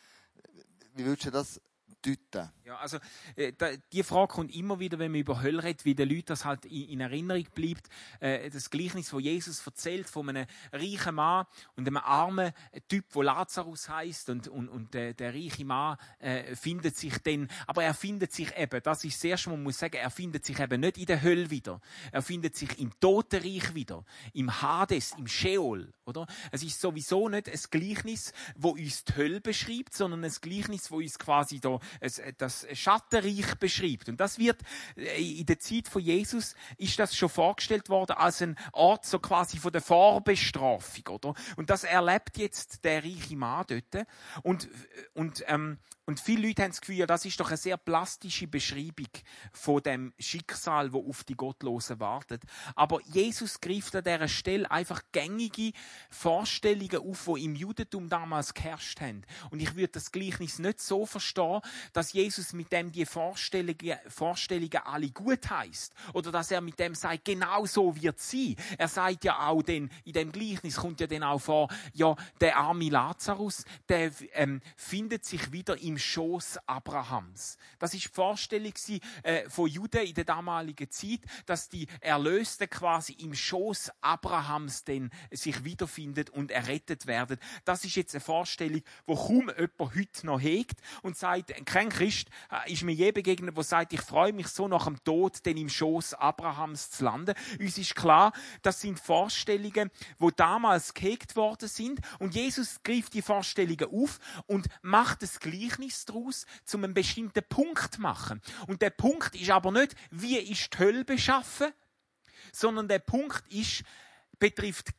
wie würdest du das deuten? Ja, also äh, die Frage kommt immer wieder, wenn man über Hölle redet, wie den Leuten das halt in, in Erinnerung bleibt. Äh, das Gleichnis, wo Jesus erzählt von einem reichen Mann und einem armen Typ, wo Lazarus heißt und und und der, der reiche Mann äh, findet sich dann, aber er findet sich eben, das ist das erste, man muss sagen, er findet sich eben nicht in der Hölle wieder, er findet sich im Totenreich wieder, im Hades, im Sheol, oder? Es ist sowieso nicht ein Gleichnis, wo uns die Hölle beschreibt, sondern ein Gleichnis, wo uns quasi da das das Schattenreich beschreibt. Und das wird äh, in der Zeit von Jesus ist das schon vorgestellt worden als ein Ort so quasi von der Vorbestrafung, oder? Und das erlebt jetzt der reiche Mann dort. Und, und ähm, und viele Leute haben das Gefühl, das ist doch eine sehr plastische Beschreibung von dem Schicksal, wo auf die Gottlosen wartet. Aber Jesus greift an dieser Stelle einfach gängige Vorstellungen auf, die im Judentum damals geherrscht haben. Und ich würde das Gleichnis nicht so verstehen, dass Jesus mit dem die Vorstellungen, Vorstellungen alle gut heißt oder dass er mit dem sagt, genau so wird sie. Er sagt ja auch, denn in dem Gleichnis kommt ja dann auch vor, ja, der arme Lazarus, der ähm, findet sich wieder im im Schoß Abrahams. Das ist die Vorstellung äh, von Juden in der damaligen Zeit, dass die Erlösten quasi im Schoß Abrahams denn sich wiederfindet und errettet werden. Das ist jetzt eine Vorstellung, wo kaum jemand heute noch hegt und sagt, kein Christ äh, ist mir je begegnet, der sagt, ich freue mich so nach dem Tod, denn im Schoß Abrahams zu landen. Uns ist klar, das sind Vorstellungen, wo damals gehegt worden sind und Jesus greift die Vorstellungen auf und macht das Gleichnis daraus, zu einem bestimmten Punkt machen. Und der Punkt ist aber nicht, wie ist die Hölle beschaffen, sondern der Punkt ist, betrifft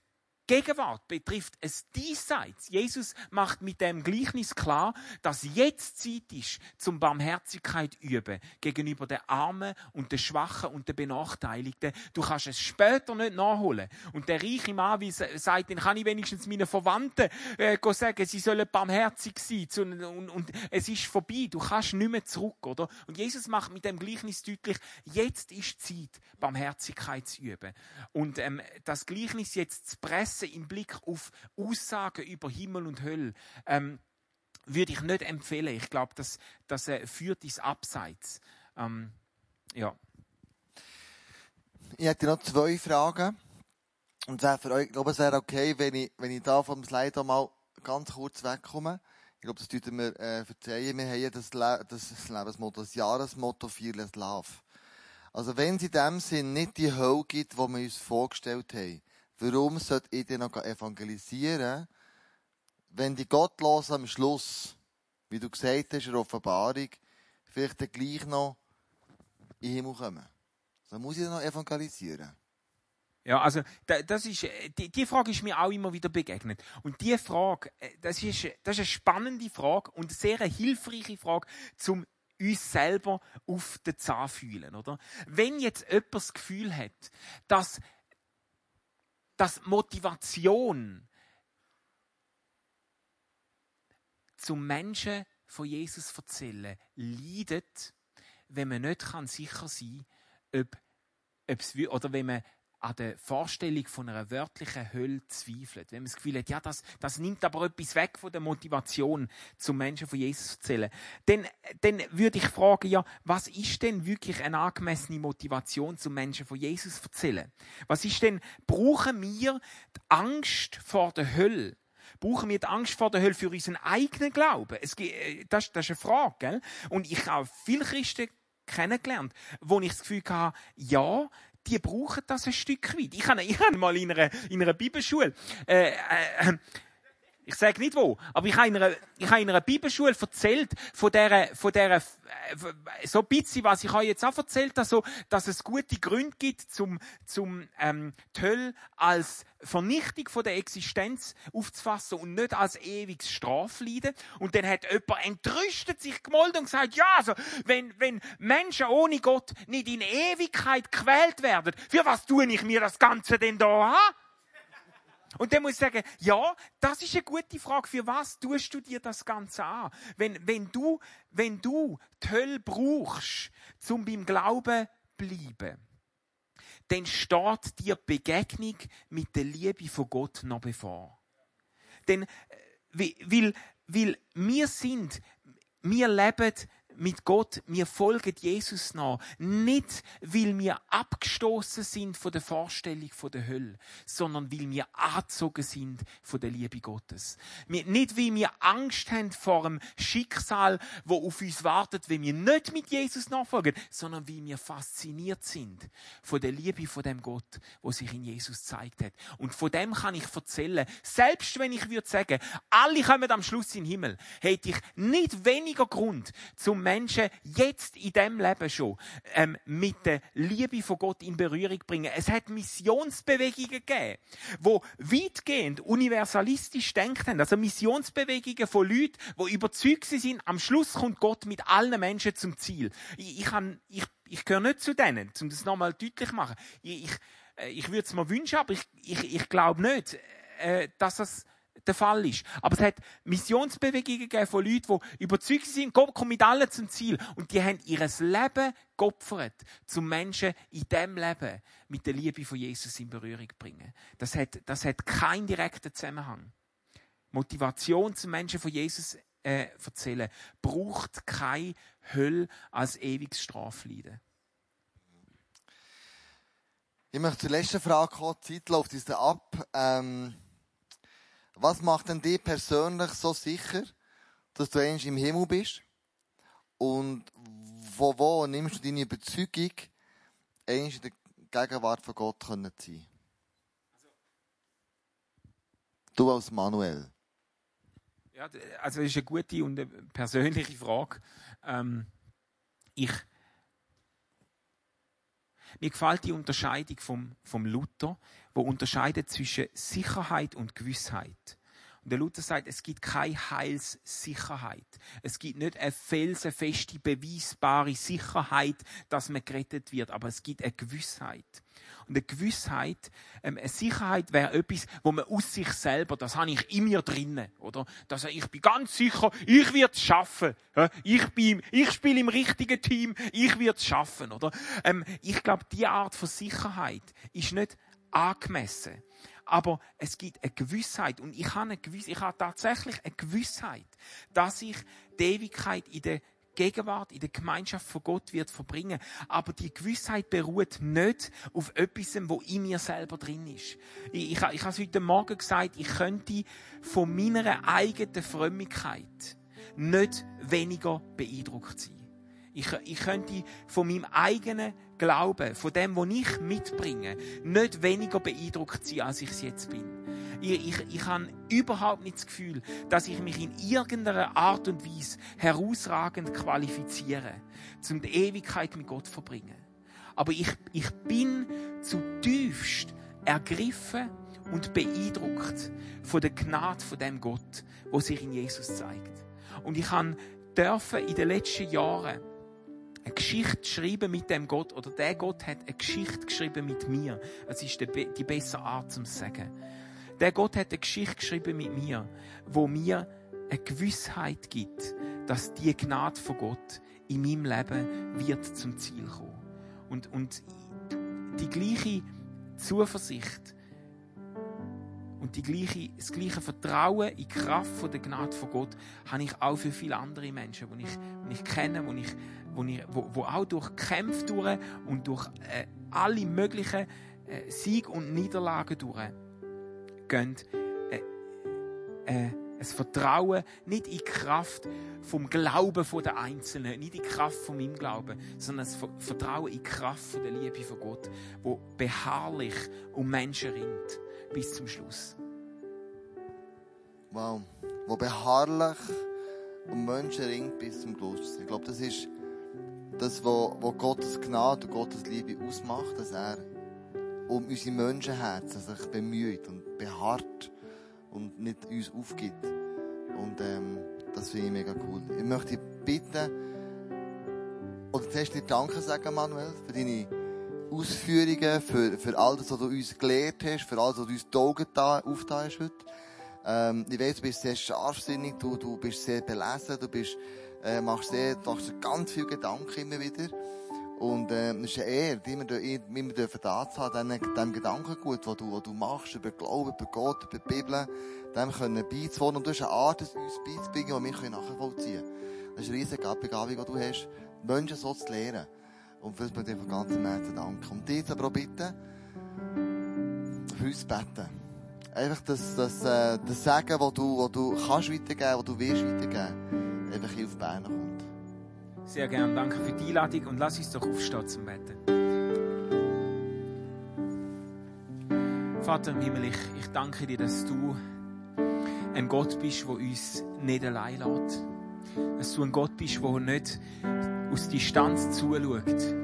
Gegenwart, betrifft es diesseits. Jesus macht mit dem Gleichnis klar, dass jetzt Zeit ist, zum Barmherzigkeit üben gegenüber den Armen und den Schwachen und den Benachteiligten. Du kannst es später nicht nachholen. Und der reiche Mann wie sagt, dann kann ich wenigstens meinen Verwandten äh, sagen, sie sollen barmherzig sein. Und, und es ist vorbei. Du kannst nicht mehr zurück, oder? Und Jesus macht mit dem Gleichnis deutlich, jetzt ist Zeit, Barmherzigkeit zu üben. Und ähm, das Gleichnis jetzt zu pressen, Interesse im Blick auf Aussagen über Himmel und Hölle ähm, würde ich nicht empfehlen. Ich glaube, das, das äh, führt ins Abseits. Ähm, ja. Ich hätte noch zwei Fragen. Und für euch, ich glaube, es wäre okay, wenn ich, wenn ich da vom Slide mal ganz kurz wegkomme. Ich glaube, das tut mir äh, verzeihen. Wir haben das, Le das Lebensmotto, das Jahresmotto Fearless Love. Also wenn es in dem Sinn nicht die Hölle gibt, die wir uns vorgestellt haben, Warum sollte ich denn noch evangelisieren, wenn die Gottlosen am Schluss, wie du gesagt hast, in der Offenbarung, vielleicht dann gleich noch in den Himmel kommen? So muss ich dann noch evangelisieren. Ja, also das ist, die, die Frage ist mir auch immer wieder begegnet. Und die Frage, äh, das ist, das ist eine spannende Frage und eine sehr hilfreiche Frage, zum uns selber auf den Zahn fühlen, oder? Wenn jetzt jemand das Gefühl hat, dass dass Motivation zum Menschen von Jesus erzählen leidet, wenn man nicht sicher sein kann, ob, es, oder wenn man an der Vorstellung von einer wörtlichen Hölle zweifelt. Wenn man das Gefühl hat, ja, das, das nimmt aber etwas weg von der Motivation, zum Menschen von Jesus zu erzählen. Dann, dann würde ich fragen, ja, was ist denn wirklich eine angemessene Motivation, zum Menschen von Jesus zu erzählen? Was ist denn, brauchen wir die Angst vor der Hölle? brauchen wir die Angst vor der Hölle für unseren eigenen Glauben? Es, äh, das, das ist eine Frage, gell? Und ich habe viele Christen kennengelernt, wo ich das Gefühl hatte, ja, die brauchen das ein Stück weit. Ich habe, ich habe mal in einer, in einer Bibelschule, äh, äh, ich sage nicht wo, aber ich habe in einer, ich habe in einer Bibelschule erzählt von der, von der, äh, so ein bisschen, was ich euch jetzt auch erzählt habe, so, dass es gute Gründe gibt, zum, zum, ähm, die Hölle als Vernichtung von der Existenz aufzufassen und nicht als ewiges Strafleiden. Und dann hat jemand entrüstet sich gemolden und gesagt, ja, also, wenn, wenn Menschen ohne Gott nicht in Ewigkeit quält werden, für was tue ich mir das Ganze denn da an? Und dann muss ich sagen, ja, das ist eine gute Frage. Für was tust du dir das Ganze an? Wenn, wenn du, wenn du die Hölle brauchst, um beim Glauben zu bleiben, dann steht dir Begegnung mit der Liebe von Gott noch bevor. Denn, äh, weil, weil wir sind, wir leben mit Gott, wir folgen Jesus nach. Nicht, weil wir abgestoßen sind von der Vorstellung von der Hölle, sondern weil wir angezogen sind von der Liebe Gottes. nicht, weil wir Angst haben vor dem Schicksal, wo auf uns wartet, wenn wir nicht mit Jesus nachfolgen, sondern weil wir fasziniert sind von der Liebe von dem Gott, wo sich in Jesus zeigt hat. Und von dem kann ich erzählen. Selbst wenn ich würde sagen, alle kommen am Schluss in den Himmel, hätte ich nicht weniger Grund zum Menschen jetzt in dem Leben schon ähm, mit der Liebe von Gott in Berührung bringen. Es hat Missionsbewegungen gegeben, wo weitgehend universalistisch denkt haben. Also Missionsbewegungen von Leuten, die überzeugt sind, am Schluss kommt Gott mit allen Menschen zum Ziel. Ich, ich, ich, ich gehöre nicht zu denen, um das nochmal deutlich zu machen. Ich, ich, äh, ich würde es mir wünschen, aber ich, ich, ich glaube nicht, äh, dass es der Fall ist. Aber es hat Missionsbewegungen gegeben von Leuten, die überzeugt sind, Gott kommt mit allen zum Ziel. Und die haben ihr Leben geopfert, zum Menschen in diesem Leben mit der Liebe von Jesus in Berührung zu bringen. Das hat, das hat keinen direkten Zusammenhang. Motivation zum Menschen von Jesus äh, erzählen braucht keine Hölle als ewiges Strafleiden. Ich möchte zur letzten Frage kommen. Die Zeit läuft uns ab. Ähm was macht denn dich persönlich so sicher, dass du eigentlich im Himmel bist? Und wo, wo nimmst du deine Überzeugung, eigentlich in der Gegenwart von Gott zu sein? Du als Manuel. Ja, also das ist eine gute und eine persönliche Frage. Ähm, ich Mir gefällt die Unterscheidung vom, vom Luther, wo unterscheidet zwischen Sicherheit und Gewissheit. Und der Luther sagt, es gibt keine Heilssicherheit. Es gibt nicht eine felsenfeste, beweisbare Sicherheit, dass man gerettet wird, aber es gibt eine Gewissheit. Und eine Gewissheit, ähm, eine Sicherheit wäre etwas, wo man aus sich selber, das habe ich in mir drinnen, oder? Dass ich bin ganz sicher, ich werde es schaffen. Ich bin, ich spiele im richtigen Team, ich werde es schaffen, oder? Ähm, ich glaube, die Art von Sicherheit ist nicht angemessen aber es gibt eine Gewissheit und ich habe, eine Gewissheit, ich habe tatsächlich eine Gewissheit, dass ich die Ewigkeit in der Gegenwart, in der Gemeinschaft von Gott wird verbringen. Aber die Gewissheit beruht nicht auf etwas, wo in mir selber drin ist. Ich, ich, ich habe es heute Morgen gesagt, ich könnte von meiner eigenen Frömmigkeit nicht weniger beeindruckt sein. Ich, ich könnte von meinem eigenen Glauben, von dem, was ich mitbringe, nicht weniger beeindruckt sein, als ich es jetzt bin. Ich, ich, ich habe überhaupt nicht das Gefühl, dass ich mich in irgendeiner Art und Weise herausragend qualifiziere, um die Ewigkeit mit Gott zu verbringen. Aber ich, ich bin zutiefst ergriffen und beeindruckt von der Gnade von dem Gott, wo sich in Jesus zeigt. Und ich dürfen in den letzten Jahren eine Geschichte schreiben mit dem Gott oder der Gott hat eine Geschichte geschrieben mit mir. Das ist die, die bessere Art zum Sagen. Der Gott hat eine Geschichte geschrieben mit mir, wo mir eine Gewissheit gibt, dass die Gnade von Gott in meinem Leben wird zum Ziel kommen. Und, und die gleiche Zuversicht und die gleiche, das gleiche Vertrauen in die Kraft der Gnade von Gott habe ich auch für viele andere Menschen, die ich, die ich kenne, die ich wo, ich, wo, wo auch durch Kämpfe und durch äh, alle möglichen äh, Sieg und Niederlagen durch gehen, äh, äh, ein Vertrauen nicht in die Kraft vom Glauben der Einzelnen, nicht in die Kraft von meinem Glauben, sondern ein Vertrauen in die Kraft der Liebe von Gott, wo beharrlich um Menschen ringt bis zum Schluss. Wow, wo beharrlich um Menschen ringt bis zum Schluss. Ich glaube, das ist das, was, Gottes Gnade und Gottes Liebe ausmacht, dass er um unsere Menschenherzen sich bemüht und beharrt und nicht uns aufgibt. Und ähm, das finde ich mega cool. Ich möchte dich bitten, oder zuerst dir Danke sagen, Manuel, für deine Ausführungen, für, für all das, was du uns gelehrt hast, für alles, was du uns die Augen da, aufgetan hast heute. Ähm, ich weiß, du bist sehr scharfsinnig, du, du bist sehr belesen, du bist äh, machst sehr, machst ganz viele Gedanken immer wieder. Und, äh, es ist eine Ehre, immer, immer dürfen da zu haben, dem, dem Gedankengut, was du, was du machst, über Glauben, über Gott, über die Bibel, dem können beizuwohnen. Und du hast eine Art, uns beizubringen, die wir nachvollziehen können. Das ist eine riesige Begabung, die du hast, Menschen so zu lehren. Und für das möchte ich von ganzem Herzen danken. Und dich aber auch bitten, für uns beten. Einfach das, das, äh, das Sagen, das du, was du kannst weitergeben, was du willst weitergeben einfach hier auf Bern kommt. Sehr gerne. Danke für die Einladung und lass uns doch aufstehen zum Beten. Vater im Himmel, ich, ich danke dir, dass du ein Gott bist, der uns nicht allein lässt. Dass du ein Gott bist, der nicht aus Distanz zuschaut,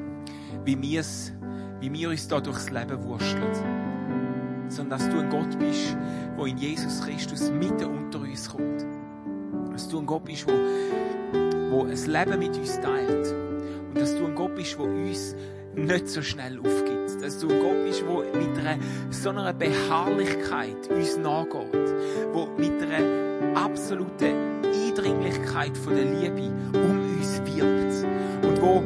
wie, wir's, wie wir uns da durchs Leben wurschteln. Sondern dass du ein Gott bist, der in Jesus Christus mitten unter uns kommt dass du ein Gott bist, wo, wo ein Leben mit uns teilt. Und dass du ein Gott bist, der uns nicht so schnell aufgibt. Dass du ein Gott bist, der mit einer, so einer Beharrlichkeit uns nachgeht. Der mit einer absoluten Eindringlichkeit von der Liebe um uns wirbt. Und wo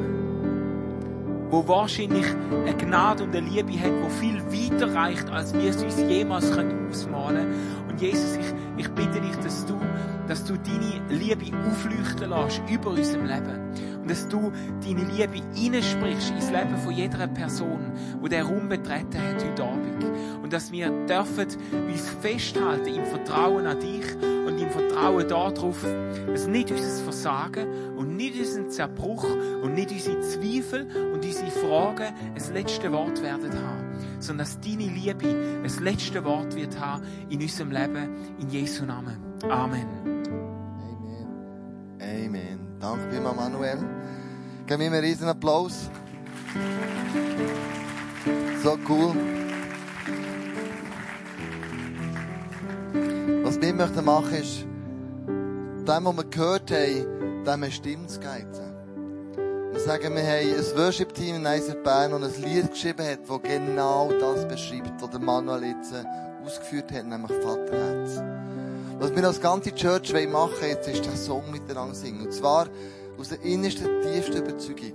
wo wahrscheinlich eine Gnade und eine Liebe hat, wo viel weiter reicht, als wir es uns jemals ausmalen können. Jesus, ich, ich bitte dich, dass du dass du deine Liebe aufleuchten lässt über unserem Leben. Und dass du deine Liebe hineinsprichst ins Leben von jeder Person, die der Raum betreten hat heute Abend. Und dass wir dürfen uns festhalten im Vertrauen an dich und im Vertrauen darauf, dass nicht unser Versagen und nicht unser Zerbruch und nicht unsere Zweifel und unsere Fragen das letzte Wort werden haben, sondern dass deine Liebe das letzte Wort wird haben in unserem Leben, in Jesu Namen. Amen. Danke vielmals, Manuel. Geben wir einen riesen Applaus. So cool. Was wir möchten machen ist, dem, was wir gehört haben, dem eine Stimme zu geben. Wir sagen, wir haben ein Worship-Team in ISF Bern, das ein Lied geschrieben hat, das genau das beschreibt, was der Manuel jetzt ausgeführt hat, nämlich Vaterherz. Was wir als ganze Church machen wollen, jetzt ist der Song miteinander singen. Und zwar aus der innersten, tiefsten Überzeugung,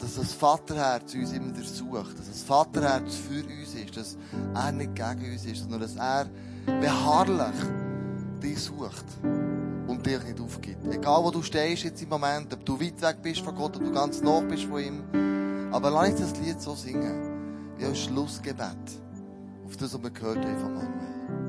dass das Vaterherz uns immer sucht, dass das Vaterherz für uns ist, dass er nicht gegen uns ist, sondern dass er beharrlich dich sucht und dich nicht aufgibt. Egal wo du stehst jetzt im Moment, ob du weit weg bist von Gott, ob du ganz nah bist von ihm. Aber lass uns das Lied so singen, wie ein Schlussgebet auf das, was wir gehört haben von Manuel.